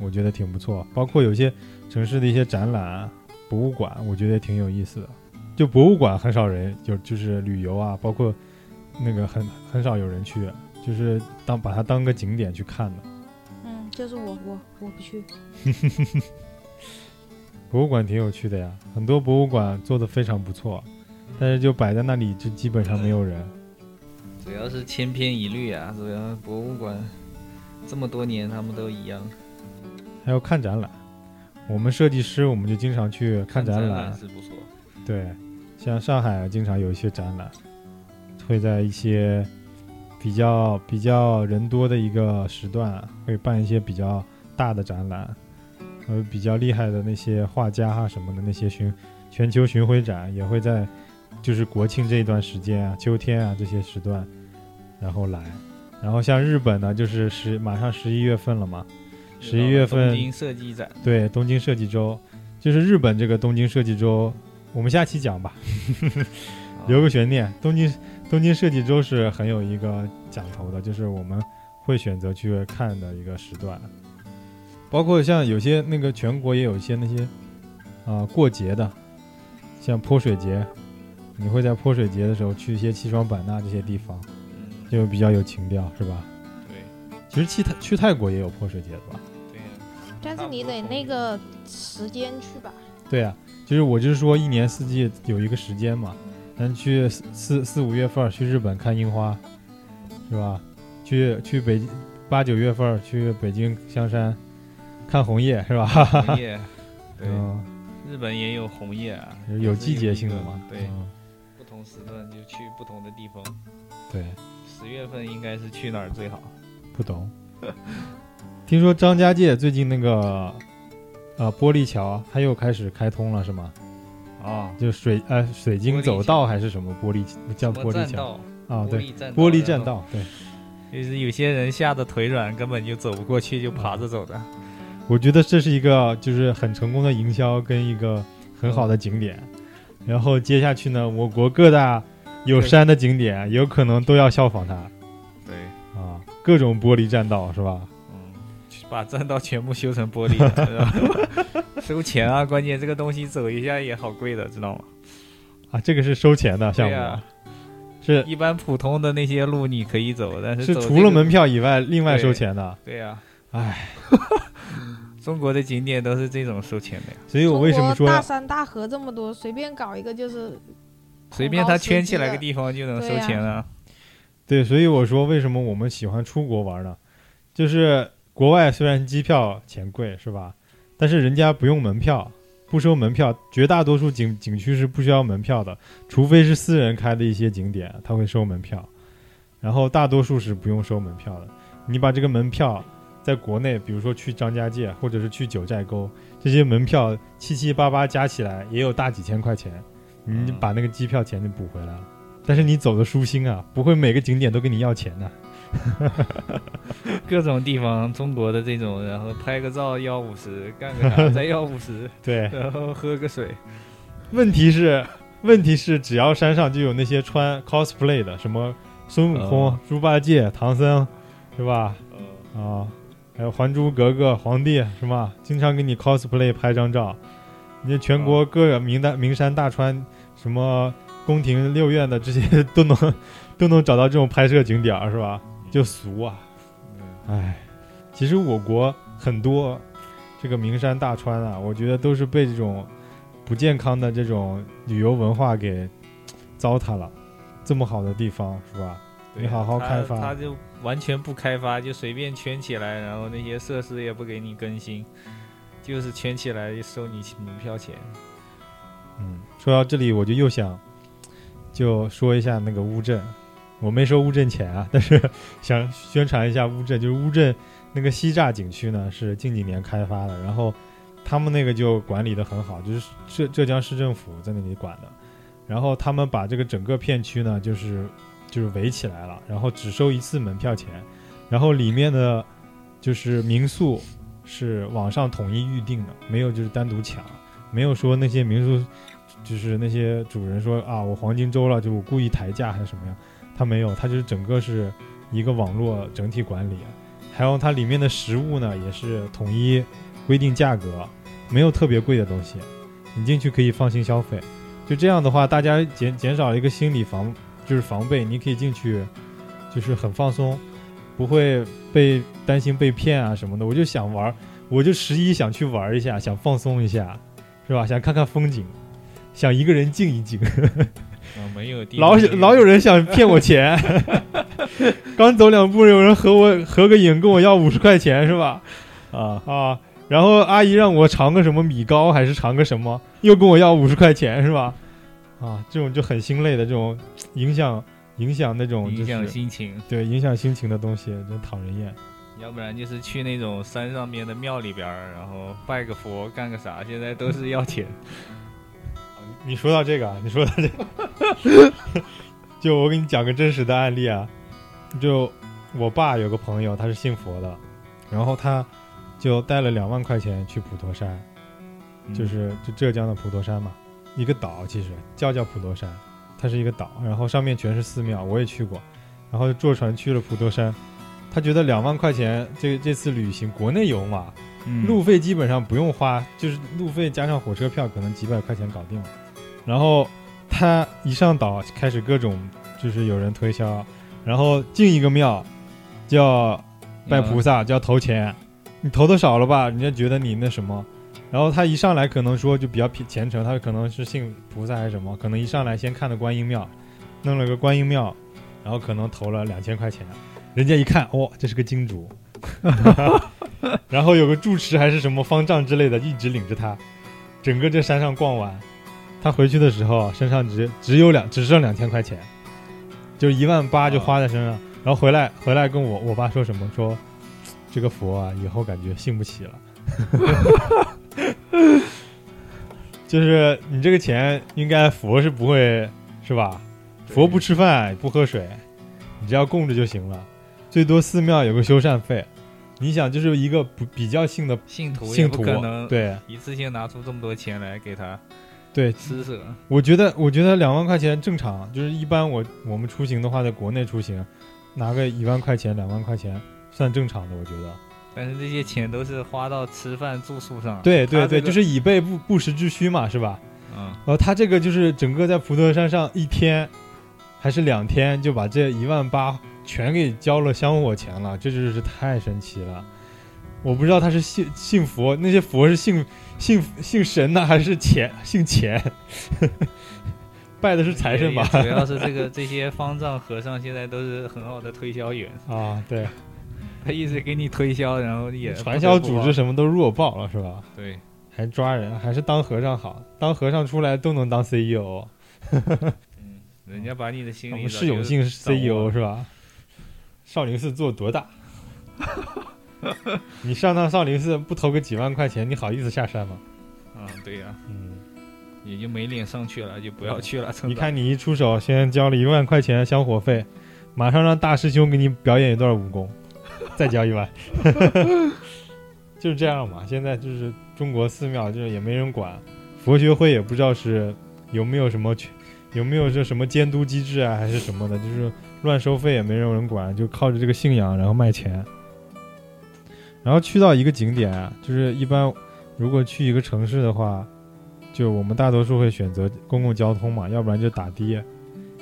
我觉得挺不错，包括有些城市的一些展览、博物馆，我觉得也挺有意思的。就博物馆很少人，就就是旅游啊，包括那个很很少有人去，就是当把它当个景点去看的。嗯，就是我我我不去。博物馆挺有趣的呀，很多博物馆做的非常不错，但是就摆在那里，就基本上没有人。主要是千篇一律啊，主要博物馆这么多年他们都一样。还有看展览，我们设计师我们就经常去看展览，是不错。对，像上海经常有一些展览，会在一些比较比较人多的一个时段，会办一些比较大的展览，呃，比较厉害的那些画家啊什么的那些巡全球巡回展也会在，就是国庆这一段时间啊，秋天啊这些时段，然后来。然后像日本呢，就是十马上十一月份了嘛。十一月份，东京设计展，对，东京设计周，就是日本这个东京设计周，我们下期讲吧，留个悬念。东京东京设计周是很有一个讲头的，就是我们会选择去看的一个时段，包括像有些那个全国也有一些那些啊过节的，像泼水节，你会在泼水节的时候去一些西双版纳这些地方，就比较有情调，是吧？对，其实去泰去泰国也有泼水节的吧对？但是你得那个时间去吧。对啊，就是我就是说一年四季有一个时间嘛，咱去四四四五月份去日本看樱花，是吧？去去北京八九月份去北京香山看红叶，是吧？红叶，对，嗯，日本也有红叶啊，有季节性的嘛。对，嗯不同时段就去不同的地方。对，十月份应该是去哪儿最好？不懂。听说张家界最近那个呃玻璃桥它又开始开通了，是吗？啊，就水呃水晶走道还是什么玻璃叫玻璃桥？啊？对，玻璃栈道，对。就是有些人吓得腿软，根本就走不过去，就爬着走的。我觉得这是一个就是很成功的营销跟一个很好的景点。然后接下去呢，我国各大有山的景点有可能都要效仿它对，啊，各种玻璃栈道是吧？嗯，把栈道全部修成玻璃的，收钱啊！关键这个东西走一下也好贵的，知道吗？啊，这个是收钱的项目，对呀是一般普通的那些路你可以走，但是是走这个除了门，票以外另外收钱的。对呀、唉，中国的景点都是这种收钱的呀，所以我为什么说大山大河这么多，随便搞一个就是随便他圈起来个地方就能收钱了。对，所以我说为什么我们喜欢出国玩呢？就是国外虽然机票钱贵是吧，但是人家不用门票，不收门票，绝大多数景景区是不需要门票的，除非是私人开的一些景点，他会收门票，然后大多数是不用收门票的。你把这个门票在国内，比如说去张家界或者是去九寨沟，这些门票七七八八加起来也有大几千块钱，你把那个机票钱就补回来了。但是你走的舒心啊，不会每个景点都跟你要钱的。各种地方，中国的这种，然后拍个照要五十，干个啥再要五十，对，然后喝个水，问题是，问题是，只要山上就有那些穿 cosplay 的，什么孙悟空、嗯猪八戒、唐僧，是吧？呃，啊，还有《还珠格格》皇帝，是吧？经常给你 cosplay 拍张照。你全国各个名大名山大川，什么宫廷六院的这些都能都能找到这种拍摄景点儿，是吧？就俗啊，唉，其实我国很多这个名山大川啊，我觉得都是被这种不健康的这种旅游文化给糟蹋了。这么好的地方，是吧？你好好开发他就完全不开发，就随便圈起来，然后那些设施也不给你更新，就是圈起来收你门票钱。嗯，说到这里，我就又想就说一下那个乌镇，我没收乌镇钱啊，但是想宣传一下乌镇，就是乌镇那个西栅景区呢是近几年开发的，然后他们那个就管理的很好，就是浙浙江市政府在那里管的，然后他们把这个整个片区呢就是就是围起来了，然后只收一次门票钱，然后里面的就是民宿是网上统一预定的，没有就是单独抢。没有说那些民宿，就是那些主人说啊，我黄金周了，就我故意抬价还是什么样，他没有，他就是整个是一个网络整体管理，还有它里面的食物呢也是统一规定价格，没有特别贵的东西，你进去可以放心消费。就这样的话，大家减减少了一个心理防，就是防备，你可以进去，就是很放松，不会被担心被骗啊什么的。我就想玩，我就十一想去玩一下，想放松一下。是吧？想看看风景，想一个人静一静。啊，没有地老老有人想骗我钱，刚走两步，有人和我合个影，跟我要五十块钱，是吧？啊，啊，然后阿姨让我尝个什么米糕，还是尝个什么，又跟我要五十块钱，是吧？啊，这种就很心累的，这种影响影响那种、就是、影响心情。对影响心情的东西，真讨人厌。要不然就是去那种山上面的庙里边，然后拜个佛，干个啥，现在都是要钱。你说到这个啊，你说到这个，就我给你讲个真实的案例啊，就我爸有个朋友，他是信佛的，然后他就带了两万块钱去普陀山，就是就浙江的普陀山嘛，一个岛，其实叫叫普陀山，它是一个岛，然后上面全是寺庙，我也去过，然后坐船去了普陀山，他觉得两万块钱这这次旅行国内游嘛，嗯路费基本上不用花，就是路费加上火车票，可能几百块钱搞定了。然后他一上岛，开始各种就是有人推销，然后进一个庙，就要拜菩萨，就要投钱。你投的少了吧，人家觉得你那什么，然后他一上来可能说就比较虔诚，他可能是信菩萨还是什么，可能一上来先看的观音庙，弄了个观音庙，然后可能投了两千块钱，人家一看，哦，这是个金主，然后有个住持还是什么方丈之类的，一直领着他，整个这山上逛完，他回去的时候身上只只有两只剩两千块钱，就一万八就花在身上，然后回来回来跟我我爸说什么说，这个佛啊，以后感觉信不起了。就是你这个钱，应该佛是不会是吧？佛不吃饭不喝水，你只要供着就行了。最多寺庙有个修缮费。你想，就是一个不比较信的信徒信徒可能对一次性拿出这么多钱来给他对，施舍。我觉得我觉得两万块钱正常，就是一般我我们出行的话，在国内出行，拿个一万块钱两万块钱算正常的，我觉得。但是这些钱都是花到吃饭住宿上。对对对，这个就是以备不不时之需嘛，是吧？嗯，然后他这个就是整个在普陀山上一天还是两天就把这一万八全给交了香火钱了，这真是太神奇了。我不知道他是信信佛，那些佛是信信信神呢，还是钱信钱？拜的是财神吧？主要是这个这些方丈和尚现在都是很好的推销员，啊，对，他一直给你推销，然后也传销组织什么都弱爆了，是吧？对，还抓人，还是当和尚好，当和尚出来都能当 CEO。嗯，人家把你的心 我们理早释永信 CEO 是吧？少林寺做多大？你上趟少林寺不投个几万块钱，你好意思下山吗？啊，对呀、嗯，也就没脸上去了，就不要去了。你看你一出手，先交了一万块钱香火费，马上让大师兄给你表演一段武功，再交一万，就是这样嘛。现在就是中国寺庙，就是也没人管，佛学会也不知道是有没有什么，有没有这什么监督机制啊，还是什么的，就是乱收费也没有人管，就靠着这个信仰然后卖钱。然后去到一个景点啊，就是一般如果去一个城市的话，就我们大多数会选择公共交通嘛，要不然就打的。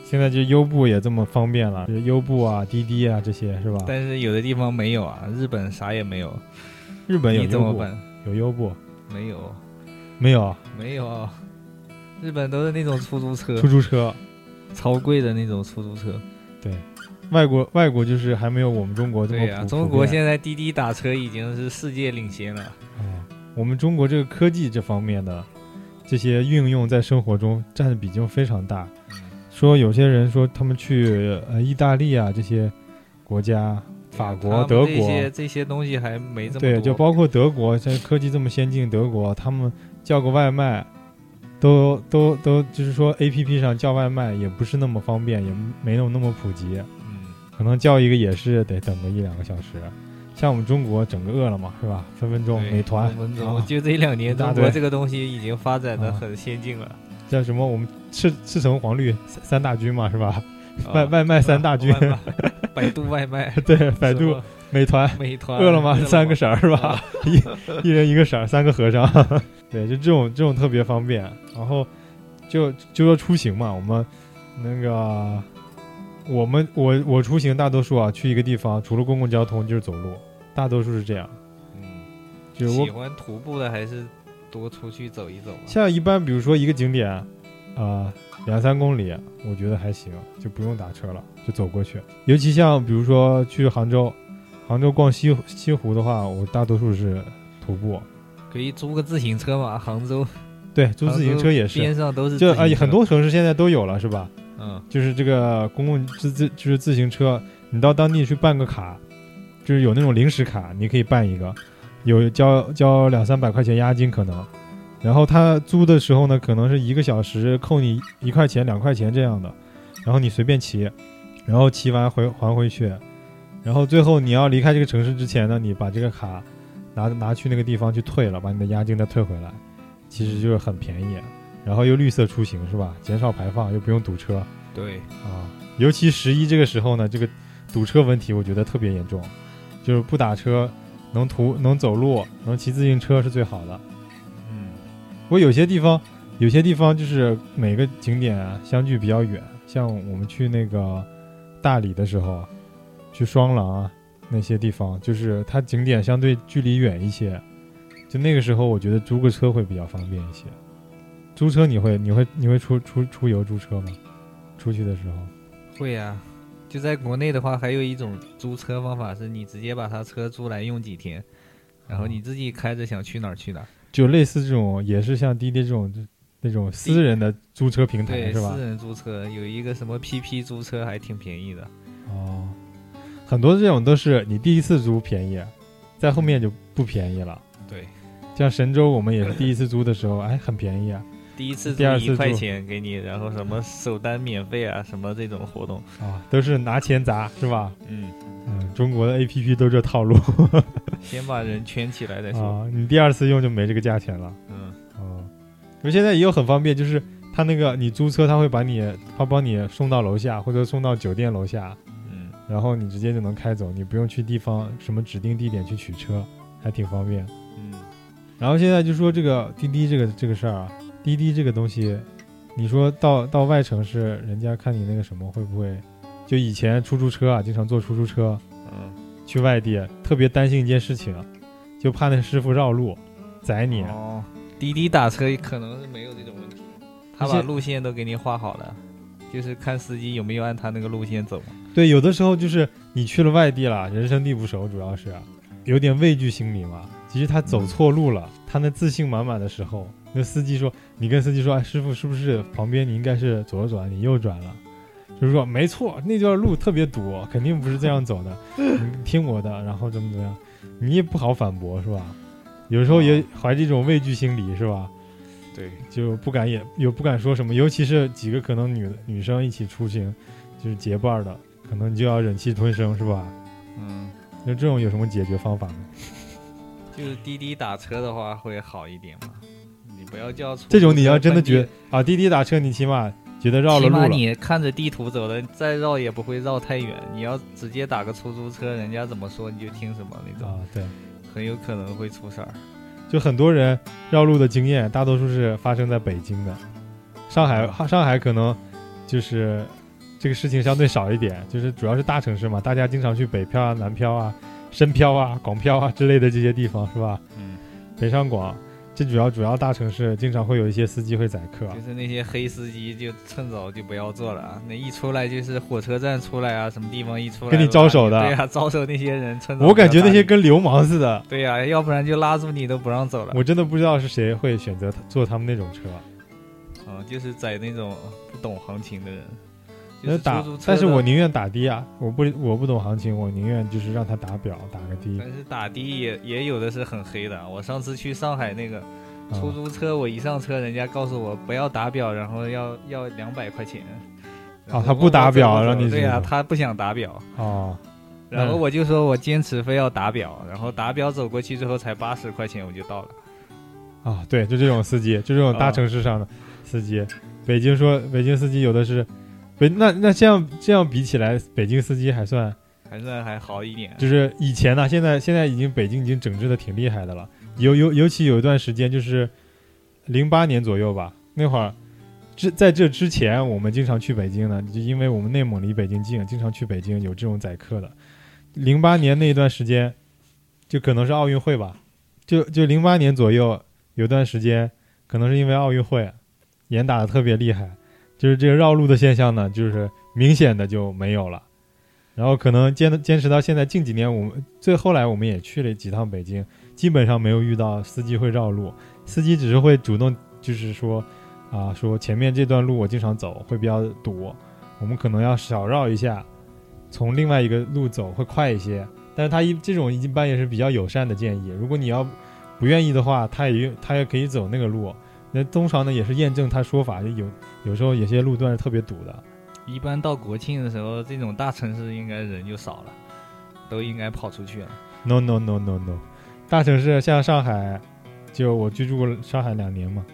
现在就优步也这么方便了，就是优步啊、滴滴啊这些是吧？但是有的地方没有啊，日本啥也没有，日本有优步？有优步没有，没有？没有啊，日本都是那种出租车出，租车，超贵的那种出租车。外国外国就是还没有我们中国这么对呀、普中国现在滴滴打车已经是世界领先了。啊，我们中国这个科技这方面的这些运用在生活中占的比重非常大。嗯，说有些人说他们去呃意大利啊这些国家，法国、德国，这些这些东西还没这么对，就包括德国，现在科技这么先进，德国他们叫个外卖，都都都就是说 A P P 上叫外卖也不是那么方便，也没有那么普及，嗯，可能叫一个也是得等个一两个小时。像我们中国整个饿了么是吧？分分钟美团就这两年中国这个东西已经发展的啊很先进了。叫什么？我们赤赤橙黄绿三三大军嘛是吧？啊外外卖三大军，百度外卖，对，百度、美团、美团、饿了么三个色儿是吧？啊 一一人一个色儿，三个和尚。对，就这种这种特别方便。然后就就说出行嘛，我们那个我们我我出行大多数啊，去一个地方除了公共交通就是走路，大多数是这样。嗯，就喜欢徒步的还是多出去走一走吧。像一般比如说一个景点，啊、两三公里，我觉得还行，就不用打车了，就走过去。尤其像比如说去杭州，杭州逛西西湖的话，我大多数是徒步。可以租个自行车嘛？杭州对，租自行车也是，边上都是就啊、很多城市现在都有了，是吧？嗯。就是这个公共自自就是自行车，你到当地去办个卡，就是有那种临时卡，你可以办一个，有交交两三百块钱押金可能，然后他租的时候呢，可能是一个小时扣你一块钱两块钱这样的，然后你随便骑，然后骑完回还回去，然后最后你要离开这个城市之前呢，你把这个卡拿拿去那个地方去退了，把你的押金再退回来，其实就是很便宜，然后又绿色出行是吧？减少排放又不用堵车。对，啊，尤其十一这个时候呢，这个堵车问题我觉得特别严重，就是不打车，能徒能走路，能骑自行车是最好的。嗯不过有些地方，有些地方就是每个景点啊相距比较远，像我们去那个大理的时候，去双廊啊那些地方，就是它景点相对距离远一些，就那个时候，我觉得租个车会比较方便一些。租车你会你会你会出出出游租车吗？出去的时候会呀、就在国内的话，还有一种租车方法，是你直接把他车租来用几天，然后你自己开着想去哪儿去哪儿。就类似这种，也是像滴滴这种那种私人的租车平台，是吧私？人租车有一个什么 PP 租车还挺便宜的。哦，很多这种都是你第一次租便宜，在后面就不便宜了。对，像神州，我们也是第一次租的时候，哎，很便宜啊第一次第二次一块钱给你，然后什么首单免费啊，什么这种活动。啊，都是拿钱砸是吧？嗯，嗯，中国的 A P P 都这套路 先把人圈起来再说。啊，你第二次用就没这个价钱了。嗯，哦，我现在也有很方便，就是他那个你租车，他会把你他帮你送到楼下，或者送到酒店楼下，嗯，然后你直接就能开走，你不用去地方什么指定地点去取车，还挺方便。嗯，然后现在就说这个滴滴这个这个事儿啊，滴滴这个东西，你说到到外城市，人家看你那个什么会不会？就以前出租车啊，经常坐出租车嗯，去外地，特别担心一件事情，就怕那师傅绕路宰你。哦，滴滴打车可能是没有这种问题，他把路线都给你画好了，就是看司机有没有按他那个路线走。对，有的时候就是你去了外地了，人生地不熟，主要是有点畏惧心理嘛。其实他走错路了，他那自信满满的时候，那司机说：“你跟司机说，哎，师傅是不是旁边你应该是左转，你右转了？”就是说没错，那段路特别堵，肯定不是这样走的，你听我的，然后怎么怎么样，你也不好反驳是吧？有时候也怀着一种畏惧心理是吧？对，就不敢也也不敢说什么，尤其是几个可能女女生一起出行，就是结伴儿的，可能你就要忍气吞声是吧？嗯，那这种有什么解决方法吗？就是滴滴打车的话会好一点嘛。你不要叫出这种你要真的觉啊，滴滴打车你起码觉得绕了起码路了，你看着地图走的，再绕也不会绕太远。你要直接打个出租车，人家怎么说你就听什么那种，啊，对，很有可能会出事儿。就很多人绕路的经验，大多数是发生在北京的，上海上海可能就是这个事情相对少一点，就是主要是大城市嘛，大家经常去北漂啊、南漂啊、深漂啊、广漂啊之类的这些地方是吧？嗯，北上广，这主要主要大城市经常会有一些司机会宰客，就是那些黑司机就趁早就不要做了啊！那一出来就是火车站出来啊，什么地方一出来跟你招手的对呀、招手那些人趁早。我感觉那些跟流氓似的，对呀、要不然就拉住你都不让走了。我真的不知道是谁会选择坐他们那种车。嗯，就是宰那种不懂行情的人。就是那打但是我宁愿打的啊！我不我不懂行情，我宁愿就是让他打表打个的。但是打的也也有的是很黑的。我上次去上海那个啊出租车，我一上车，人家告诉我不要打表，然后要要两百块钱。哦他不打表让你对呀、走他不想打表，哦，然后嗯我就说我坚持非要打表，然后打表走过去之后才八十块钱我就到了。啊，对，就这种司机，就这种大啊城市上的司机。北京说北京司机有的是，北那那这样这样比起来，北京司机还算还算还好一点。就是以前呢，现在现在已经北京已经整治的挺厉害的了。尤尤尤其有一段时间，就是零八年左右吧，那会儿，之在这之前，我们经常去北京呢，就因为我们内蒙离北京近，经常去北京有这种宰客的。零八年那一段时间，就可能是奥运会吧，就就零八年左右有段时间，可能是因为奥运会严打的特别厉害，就是这个绕路的现象呢，就是明显的就没有了。然后可能坚坚持到现在，近几年我们最后来我们也去了几趟北京，基本上没有遇到司机会绕路，司机只是会主动就是说啊说前面这段路我经常走会比较堵，我们可能要少绕一下，从另外一个路走会快一些。但是他一这种一般也是比较友善的建议，如果你要不愿意的话，他也他也可以走那个路。那通常呢也是验证他说法，有有时候有些路段是特别堵的。一般到国庆的时候，这种大城市应该人就少了，都应该跑出去了。No no no no no，大城市像上海，就我居住过上海两年嘛，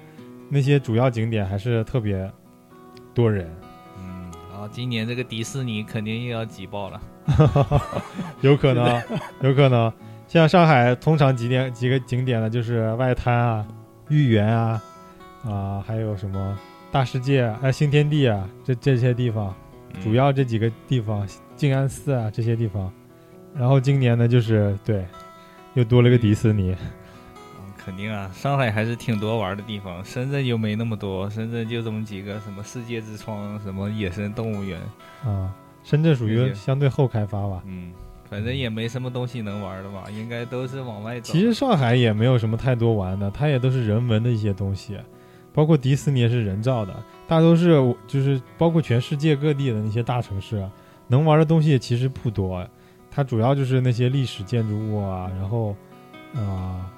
那些主要景点还是特别多人，嗯，然后今年这个迪士尼肯定又要挤爆了。有可能，有可能。像上海通常几点几个景点呢，就是外滩啊、豫园啊，啊、还有什么大世界啊、哎新天地啊，这这些地方，嗯主要这几个地方，静安寺啊这些地方。然后今年呢，就是对，又多了个迪士尼。嗯肯定啊，上海还是挺多玩的地方，深圳就没那么多，深圳就这么几个，什么世界之窗，什么野生动物园，啊，深圳属于相对后开发吧。嗯，反正也没什么东西能玩的吧，应该都是往外走。其实上海也没有什么太多玩的，它也都是人文的一些东西，包括迪士尼也是人造的，大都是就是包括全世界各地的那些大城市，能玩的东西其实不多，它主要就是那些历史建筑物啊，然后啊、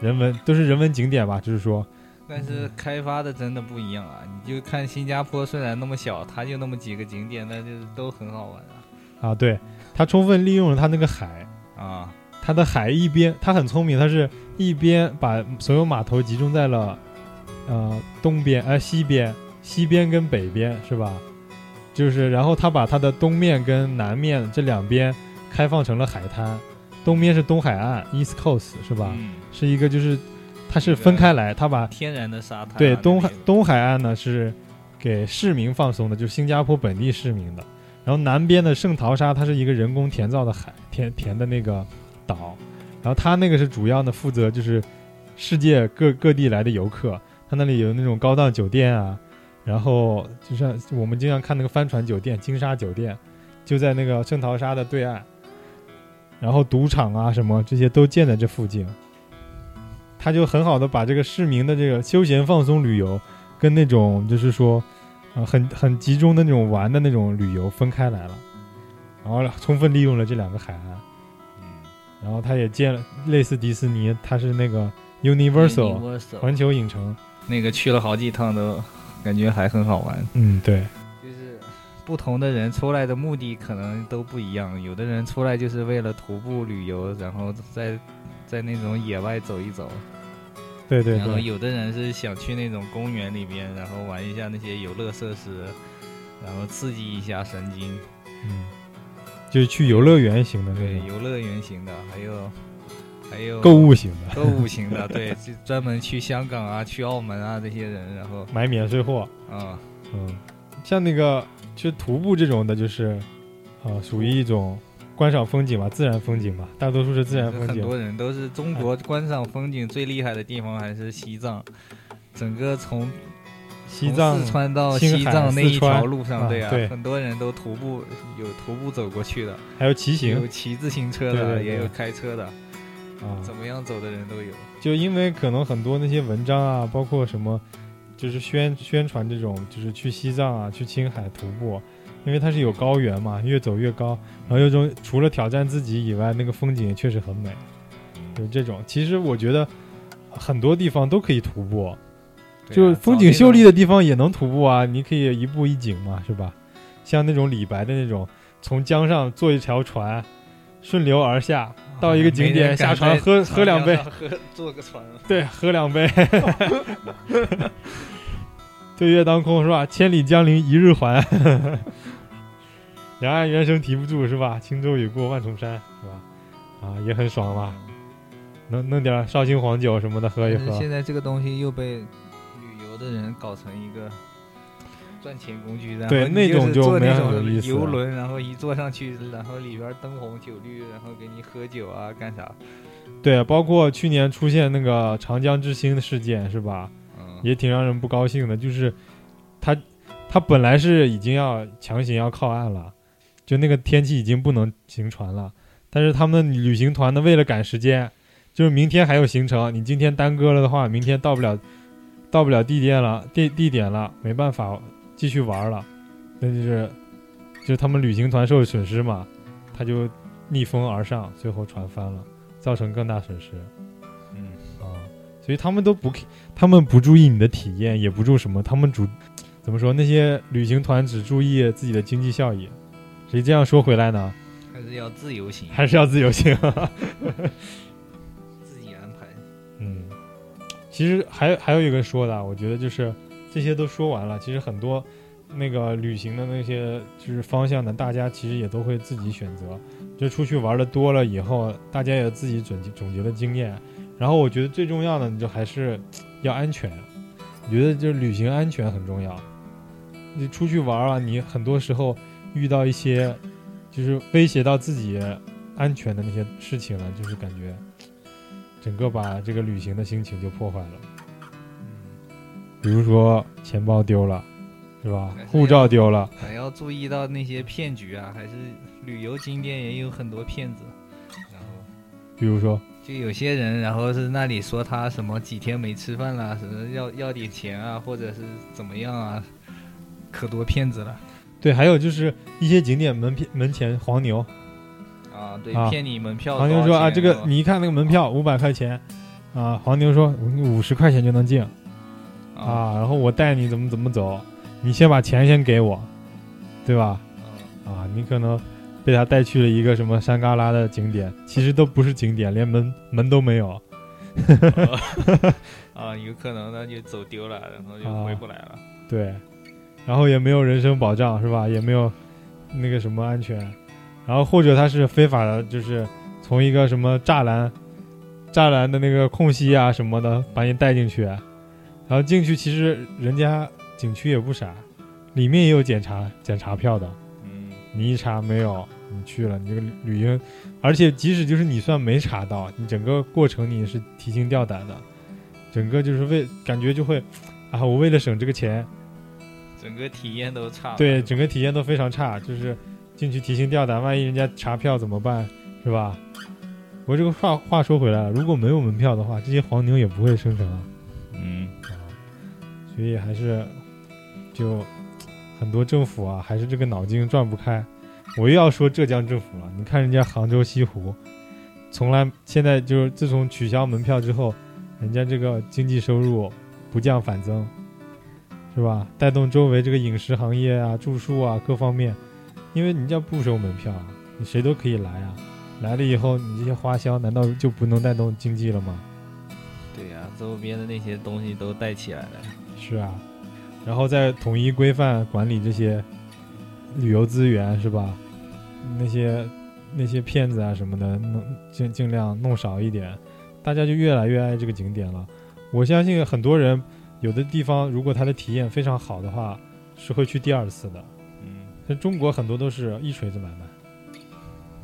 人文都是人文景点吧，就是说但是开发的真的不一样啊！你就看新加坡，虽然那么小，它就那么几个景点，但就是都很好玩啊。啊，对，它充分利用了它那个海，啊，它的海一边，它很聪明，它是一边把所有码头集中在了呃东边，呃西边，西边跟北边是吧？就是然后他把它的东面跟南面这两边开放成了海滩，东面是东海岸 （East Coast） 是吧？嗯，是一个就是它是分开来，他把天然的沙滩啊、对东海东海岸呢是给市民放松的，就是新加坡本地市民的。然后南边的圣淘沙，它是一个人工填造的海填填的那个岛，然后它那个是主要的负责就是世界各各地来的游客，它那里有那种高档酒店啊，然后就像我们经常看那个帆船酒店、金沙酒店，就在那个圣淘沙的对岸，然后赌场啊什么这些都建在这附近，他就很好的把这个市民的这个休闲放松旅游跟那种就是说。啊，很很集中的那种玩的那种旅游分开来了，然后充分利用了这两个海岸，嗯然后他也建了类似迪士尼，他是那个 Universal 环球影城，那个去了好几趟都感觉还很好玩。嗯，对，就是不同的人出来的目的可能都不一样，有的人出来就是为了徒步旅游，然后在在那种野外走一走，对对对，然后有的人是想去那种公园里边，然后玩一下那些游乐设施，然后刺激一下神经。嗯，就是去游乐园型的对，游乐园型的，还有还有购物型的，购物型的，对，就专门去香港啊、去澳门啊这些人，然后。买免税货，啊、嗯，像那个就徒步这种的，就是啊，属于一种观赏风景吧，自然风景吧，大多数是自然风景，很多人都是中国观赏风景最厉害的地方还是西藏，整个从从西藏四川到西藏那一条路上，啊对啊，对。很多人都徒步有徒步走过去的，还有骑行。有骑自行车的，对对对。也有开车的，啊，怎么样走的人都有。就因为可能很多那些文章啊，包括什么，就是宣宣传这种，就是去西藏啊、去青海徒步，因为它是有高原嘛，越走越高，然后有种除了挑战自己以外，那个风景也确实很美，就是这种。其实我觉得很多地方都可以徒步，就风景秀丽的地方也能徒步啊，你可以一步一景嘛，是吧？像那种李白的那种，从江上坐一条船，顺流而下，到一个景点下船喝喝两杯，，喝坐个船。对，喝两杯。对月当空是吧？千里江陵一日还。两岸猿声啼不住是吧？轻舟已过万重山是吧？啊，也很爽吧？弄弄点绍兴黄酒什么的喝一喝。现在这个东西又被旅游的人搞成一个赚钱工具，然后对那种就没是坐那种很有意思游轮，然后一坐上去，然后里边灯红酒绿，然后给你喝酒啊，干啥？对，包括去年出现那个长江之星的事件是吧？嗯，也挺让人不高兴的，就是他他本来是已经要强行要靠岸了，就那个天气已经不能行船了，但是他们旅行团呢为了赶时间，就是明天还有行程，你今天耽搁了的话，明天到不了到不了地点了地地点了，没办法继续玩了，那就是就是他们旅行团受损失嘛，他就逆风而上，最后船翻了，造成更大损失。嗯，啊，所以他们都不他们不注意你的体验，也不注什么，他们主怎么说？那些旅行团只注意自己的经济效益。所以这样说回来呢，还是要自由行，还是要自由行。自己安排。嗯，其实还还有一个说的啊，我觉得就是这些都说完了，其实很多那个旅行的那些就是方向呢，大家其实也都会自己选择。就出去玩的多了以后，大家也自己总结总结的经验。然后我觉得最重要的，你就还是要安全。我觉得就是旅行安全很重要。你出去玩啊，你很多时候遇到一些就是威胁到自己安全的那些事情了，就是感觉整个把这个旅行的心情就破坏了。比如说钱包丢了，是吧护照丢了，还要注意到那些骗局啊，还是旅游景点也有很多骗子，然后。比如说就有些人，然后是那里说他什么几天没吃饭了，什么要要点钱啊，或者是怎么样啊，可多骗子了对，还有就是一些景点门片门前黄牛，啊！对，啊骗你门票。黄牛说啊，这个你一看那个门票五百块钱，啊，黄牛说五十块钱就能进啊啊，然后我带你怎么怎么走，你先把钱先给我，对吧？啊，你可能被他带去了一个什么山旮旯的景点，其实都不是景点，连门门都没有。啊，有可能呢就走丢了，然后啊就回不来了。对，然后也没有人身保障，是吧？也没有那个什么安全，然后或者他是非法的，就是从一个什么栅栏、栅栏的那个空隙啊什么的把你带进去，然后进去其实人家景区也不傻，里面也有检查检查票的，嗯，你一查没有，你去了，你这个旅行，而且即使就是你算没查到，你整个过程你也是提心吊胆的，整个就是为感觉就会，啊，我为了省这个钱。整个体验都差。对，整个体验都非常差，就是进去提心吊胆，万一人家查票怎么办，是吧？我这个话话说回来了，如果没有门票的话，这些黄牛也不会生成啊，嗯，所以还是就很多政府啊，还是这个脑筋转不开。我又要说浙江政府了，你看人家杭州西湖，从来现在就是自从取消门票之后，人家这个经济收入不降反增，是吧？带动周围这个饮食行业啊、住宿啊各方面，因为人家不收门票，你谁都可以来啊。来了以后，你这些花销难道就不能带动经济了吗？周边的那些东西都带起来了。是啊，然后再统一规范管理这些旅游资源，是吧？那些那些骗子啊什么的，弄尽尽量弄少一点，大家就越来越爱这个景点了。我相信很多人，有的地方如果他的体验非常好的话，是会去第二次的。嗯，像中国很多都是一锤子买卖，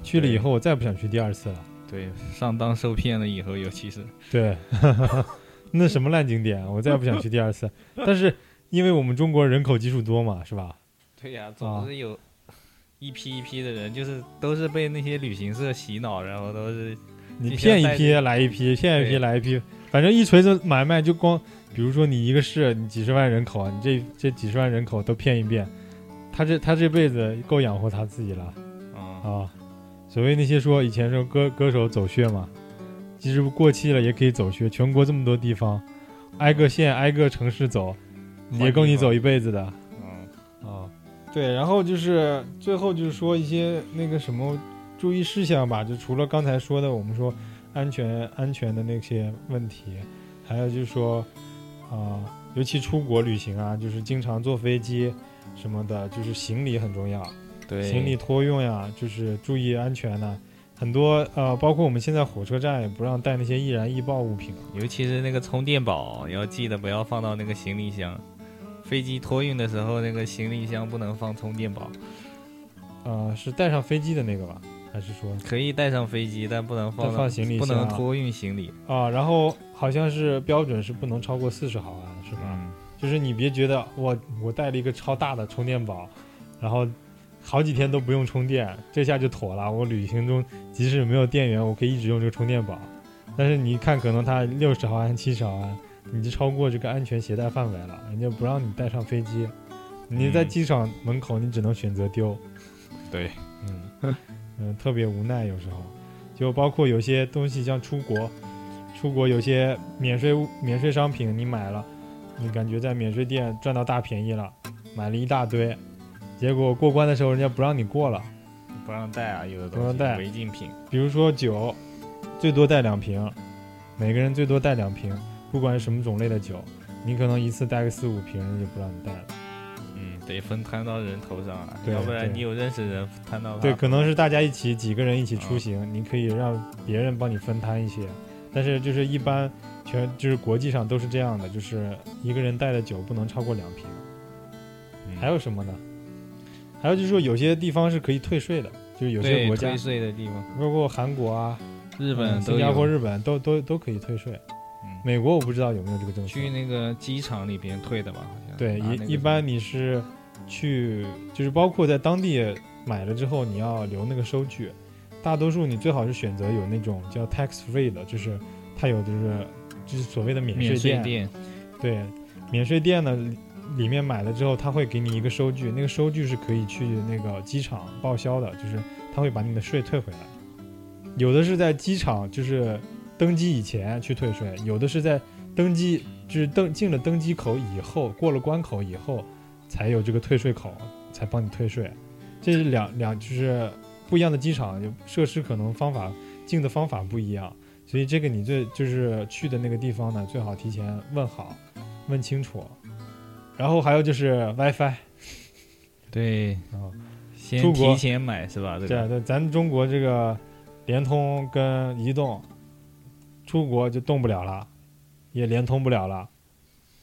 去了以后我再不想去第二次了。对，上当受骗了以后，尤其是对，那什么烂景点，我再也不想去第二次。但是因为我们中国人口基数多嘛，是吧？对呀、啊总是有一批一批的人，就是都是被那些旅行社洗脑，然后都是你骗一批来一批，骗一批来一批，反正一锤子买卖就光，比如说你一个市，你几十万人口啊，你这这几十万人口都骗一遍，他这他这辈子够养活他自己了啊、啊。所谓那些说以前说歌歌手走穴嘛，即使过气了也可以走穴，全国这么多地方，挨个县挨个城市走，也够你走一辈子的。嗯，啊，对，然后就是最后就是说一些那个什么注意事项吧，就除了刚才说的我们说安全安全的那些问题，还有就是说啊、尤其出国旅行啊，就是经常坐飞机什么的，就是行李很重要，对，行李托运呀，就是注意安全呐、很多呃，包括我们现在火车站也不让带那些易燃易爆物品。尤其是那个充电宝，要记得不要放到那个行李箱。飞机托运的时候，那个行李箱不能放充电宝，呃，是带上飞机的那个吧？还是说可以带上飞机，但不能放到放行李不能托运行李，啊？然后好像是标准是不能超过四十毫安，是吧？嗯，就是你别觉得我我带了一个超大的充电宝，然后好几天都不用充电，这下就妥了。我旅行中即使没有电源，我可以一直用这个充电宝。但是你看，可能它六十毫安、七十毫安，你就超过这个安全携带范围了，人家不让你带上飞机。你在嗯机场门口，你只能选择丢。对，嗯嗯，特别无奈，有时候就包括有些东西，像出国，出国有些免税物免税商品你买了，你感觉在免税店赚到大便宜了，买了一大堆，结果过关的时候人家不让你过了。不让带啊，有的东西不让带违禁品，比如说酒，最多带两瓶，每个人最多带两瓶，不管是什么种类的酒，你可能一次带个四五瓶，人家就不让你带了。嗯，得分摊到人头上啊，对要不然你有认识人摊到对，可能是大家一起几个人一起啊出行，你可以让别人帮你分摊一些，但是就是一般全就是国际上都是这样的，就是一个人带的酒不能超过两瓶。嗯还有什么呢？还有就是说有些地方是可以退税的，就是有些国家退，税的地方，包括韩国啊，日本嗯新加坡、日本都都都可以退税。嗯美国我不知道有没有这个政策。去那个机场里边退的吧？好像对，一一般你是去，就是包括在当地买了之后，你要留那个收据。大多数你最好是选择有那种叫 tax free 的，就是它有就是就是所谓的免免税税店，对，免税店呢里面买了之后，他会给你一个收据，那个收据是可以去那个机场报销的，就是他会把你的税退回来。有的是在机场就是登机以前去退税，有的是在登机就是登进了登机口以后，过了关口以后才有这个退税口，才帮你退税。这是两两就是不一样的机场，有设施可能方法进的方法不一样。所以这个你最就是去的那个地方呢，最好提前问好，问清楚。然后还有就是 WiFi 对，啊，先提前买是吧？这个对对，咱中国这个联通跟移动，出国就动不了了，也联通不了了。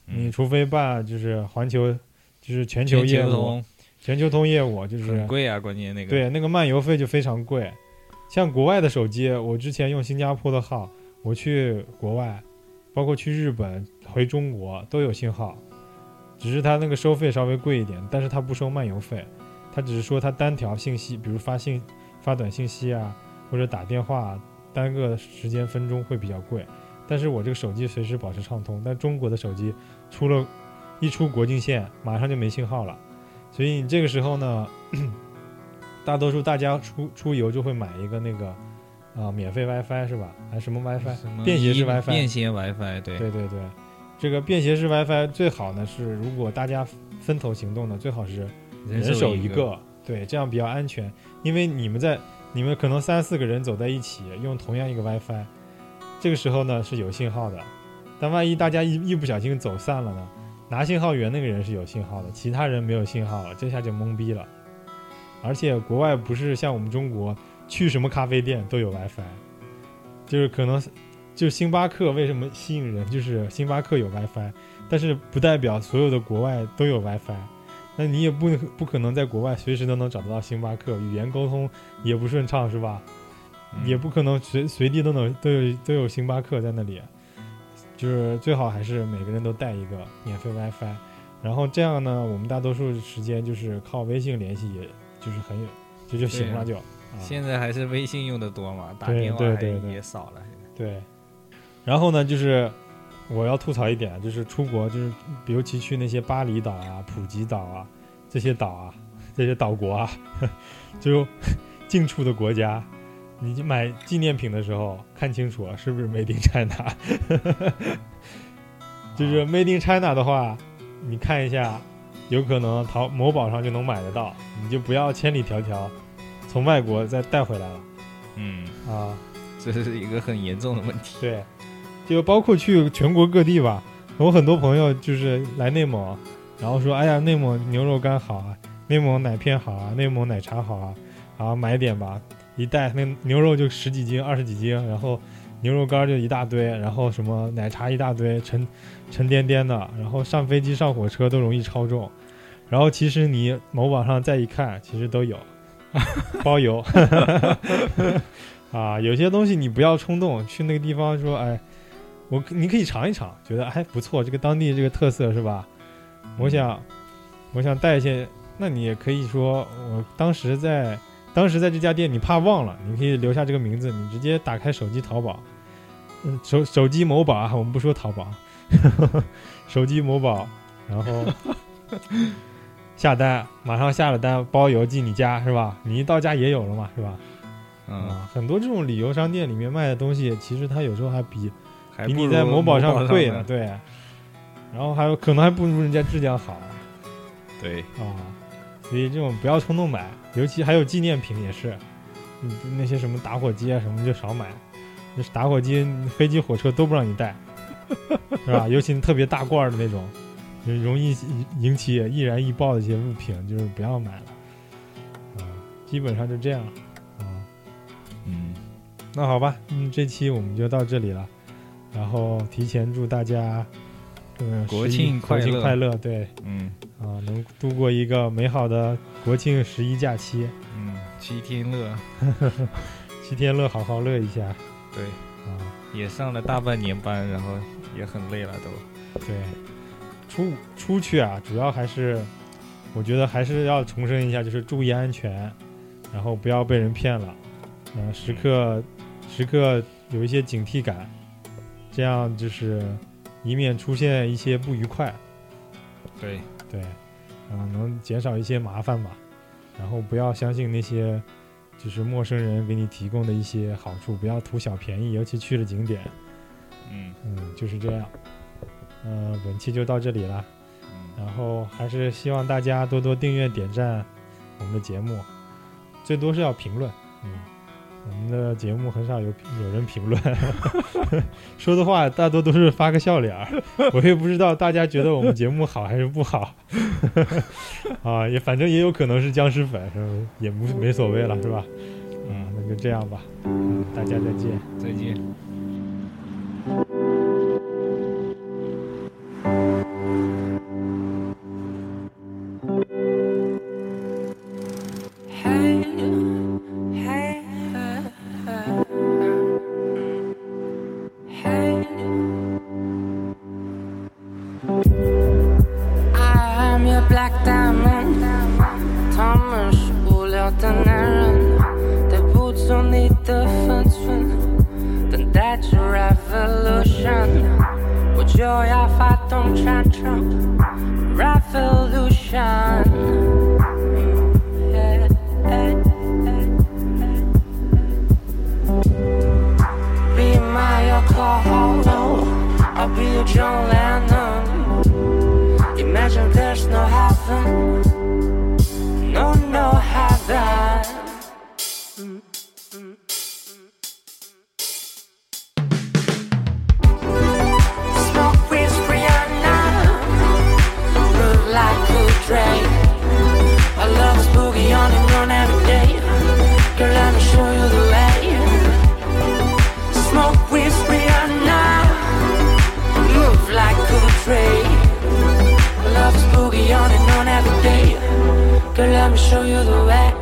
你嗯除非办就是环球，就是全球业务，全球通业务就是很贵啊，关键那个。对，那个漫游费就非常贵。像国外的手机，我之前用新加坡的号，我去国外，包括去日本、回中国都有信号，只是它那个收费稍微贵一点，但是它不收漫游费，它只是说它单条信息，比如发信、发短信息啊，或者打电话，单个时间分钟会比较贵。但是我这个手机随时保持畅通，但中国的手机出了，一出国境线马上就没信号了，所以你这个时候呢。大多数大家出出游就会买一个那个，啊、免费 WiFi 是吧？还是什么 WiFi？便携式 WiFi 便携 WiFi 对对对对，这个便携式 WiFi 最好呢是，如果大家分头行动呢，最好是人手一一个，对，这样比较安全。因为你们在你们可能三四个人走在一起用同样一个 WiFi，这个时候呢是有信号的，但万一大家一一不小心走散了呢，拿信号源那个人是有信号的，其他人没有信号了，这下就懵逼了。而且国外不是像我们中国去什么咖啡店都有 WiFi，就是可能就星巴克为什么吸引人，就是星巴克有 WiFi，但是不代表所有的国外都有 WiFi。那你也不不可能在国外随时都能找得到星巴克，语言沟通也不顺畅，是吧？嗯也不可能随随地都能都有都有星巴克在那里，就是最好还是每个人都带一个免费 WiFi，然后这样呢，我们大多数时间就是靠微信联系，也就是很有就就行了就。啊现在还是微信用的多嘛，打电话还对对对也少了。对，然后呢，就是我要吐槽一点，就是出国，就是尤其去那些巴厘岛啊、普吉岛啊这些岛啊、这些岛国啊，就近处的国家，你买纪念品的时候看清楚啊是不是 Made in China。就是 Made in China 的话，你看一下，有可能淘某宝上就能买得到，你就不要千里迢迢从外国再带回来了嗯，啊。这是一个很严重的问题。对，就包括去全国各地吧。我很多朋友就是来内蒙，然后说：“哎呀，内蒙牛肉干好啊，内蒙奶片好啊，内蒙奶茶好啊，然后买点吧。”一袋那牛肉就十几斤、二十几斤，然后牛肉干就一大堆，然后什么奶茶一大堆，沉沉甸甸的，然后上飞机、上火车都容易超重。然后其实你某宝上再一看，其实都有 包邮。啊，有些东西你不要冲动，去那个地方说，哎，我你可以尝一尝，觉得还不错，这个当地这个特色是吧？我想，我想带一些，那你也可以说，我当时在当时在这家店，你怕忘了，你可以留下这个名字，你直接打开手机淘宝，嗯，手手机某宝啊，我们不说淘宝，手机某宝，然后 下单，马上下了单，包邮寄你家是吧？你一到家也有了嘛，是吧？嗯，啊，很多这种旅游商店里面卖的东西，其实它有时候还比比你在某宝上贵呢，对。然后还有可能还不如人家质量好对，啊，所以这种不要冲动买，尤其还有纪念品也是，嗯，那些什么打火机啊什么就少买，那是打火机、飞机、火车都不让你带，是吧？尤其特别大罐儿的那种，就容易引起易燃易爆的一些物品，就是不要买了。啊，基本上就这样。啊，嗯，那好吧，嗯，这期我们就到这里了。然后提前祝大家，嗯，国庆快乐。庆快乐！对。嗯。啊，能度过一个美好的国庆十一假期，嗯，七天乐，七天乐，好好乐一下。对，啊，也上了大半年班，然后也很累了都。对，出出去啊，主要还是我觉得还是要重申一下，就是注意安全，然后不要被人骗了，嗯、时刻时刻有一些警惕感，这样就是以免出现一些不愉快。对，对，嗯，能减少一些麻烦吧。然后不要相信那些就是陌生人给你提供的一些好处，不要图小便宜，尤其去了景点。嗯嗯，就是这样。嗯、本期就到这里了。嗯，然后还是希望大家多多订阅、点赞我们的节目，最多是要评论。嗯，我们的节目很少有有人评论，说的话大多都是发个笑脸儿。我也不知道大家觉得我们节目好还是不好。啊，也反正也有可能是僵尸粉，是吧？也无没所谓了，是吧？嗯，那就这样吧。嗯，大家再见。再见。Girl, let me show you the way.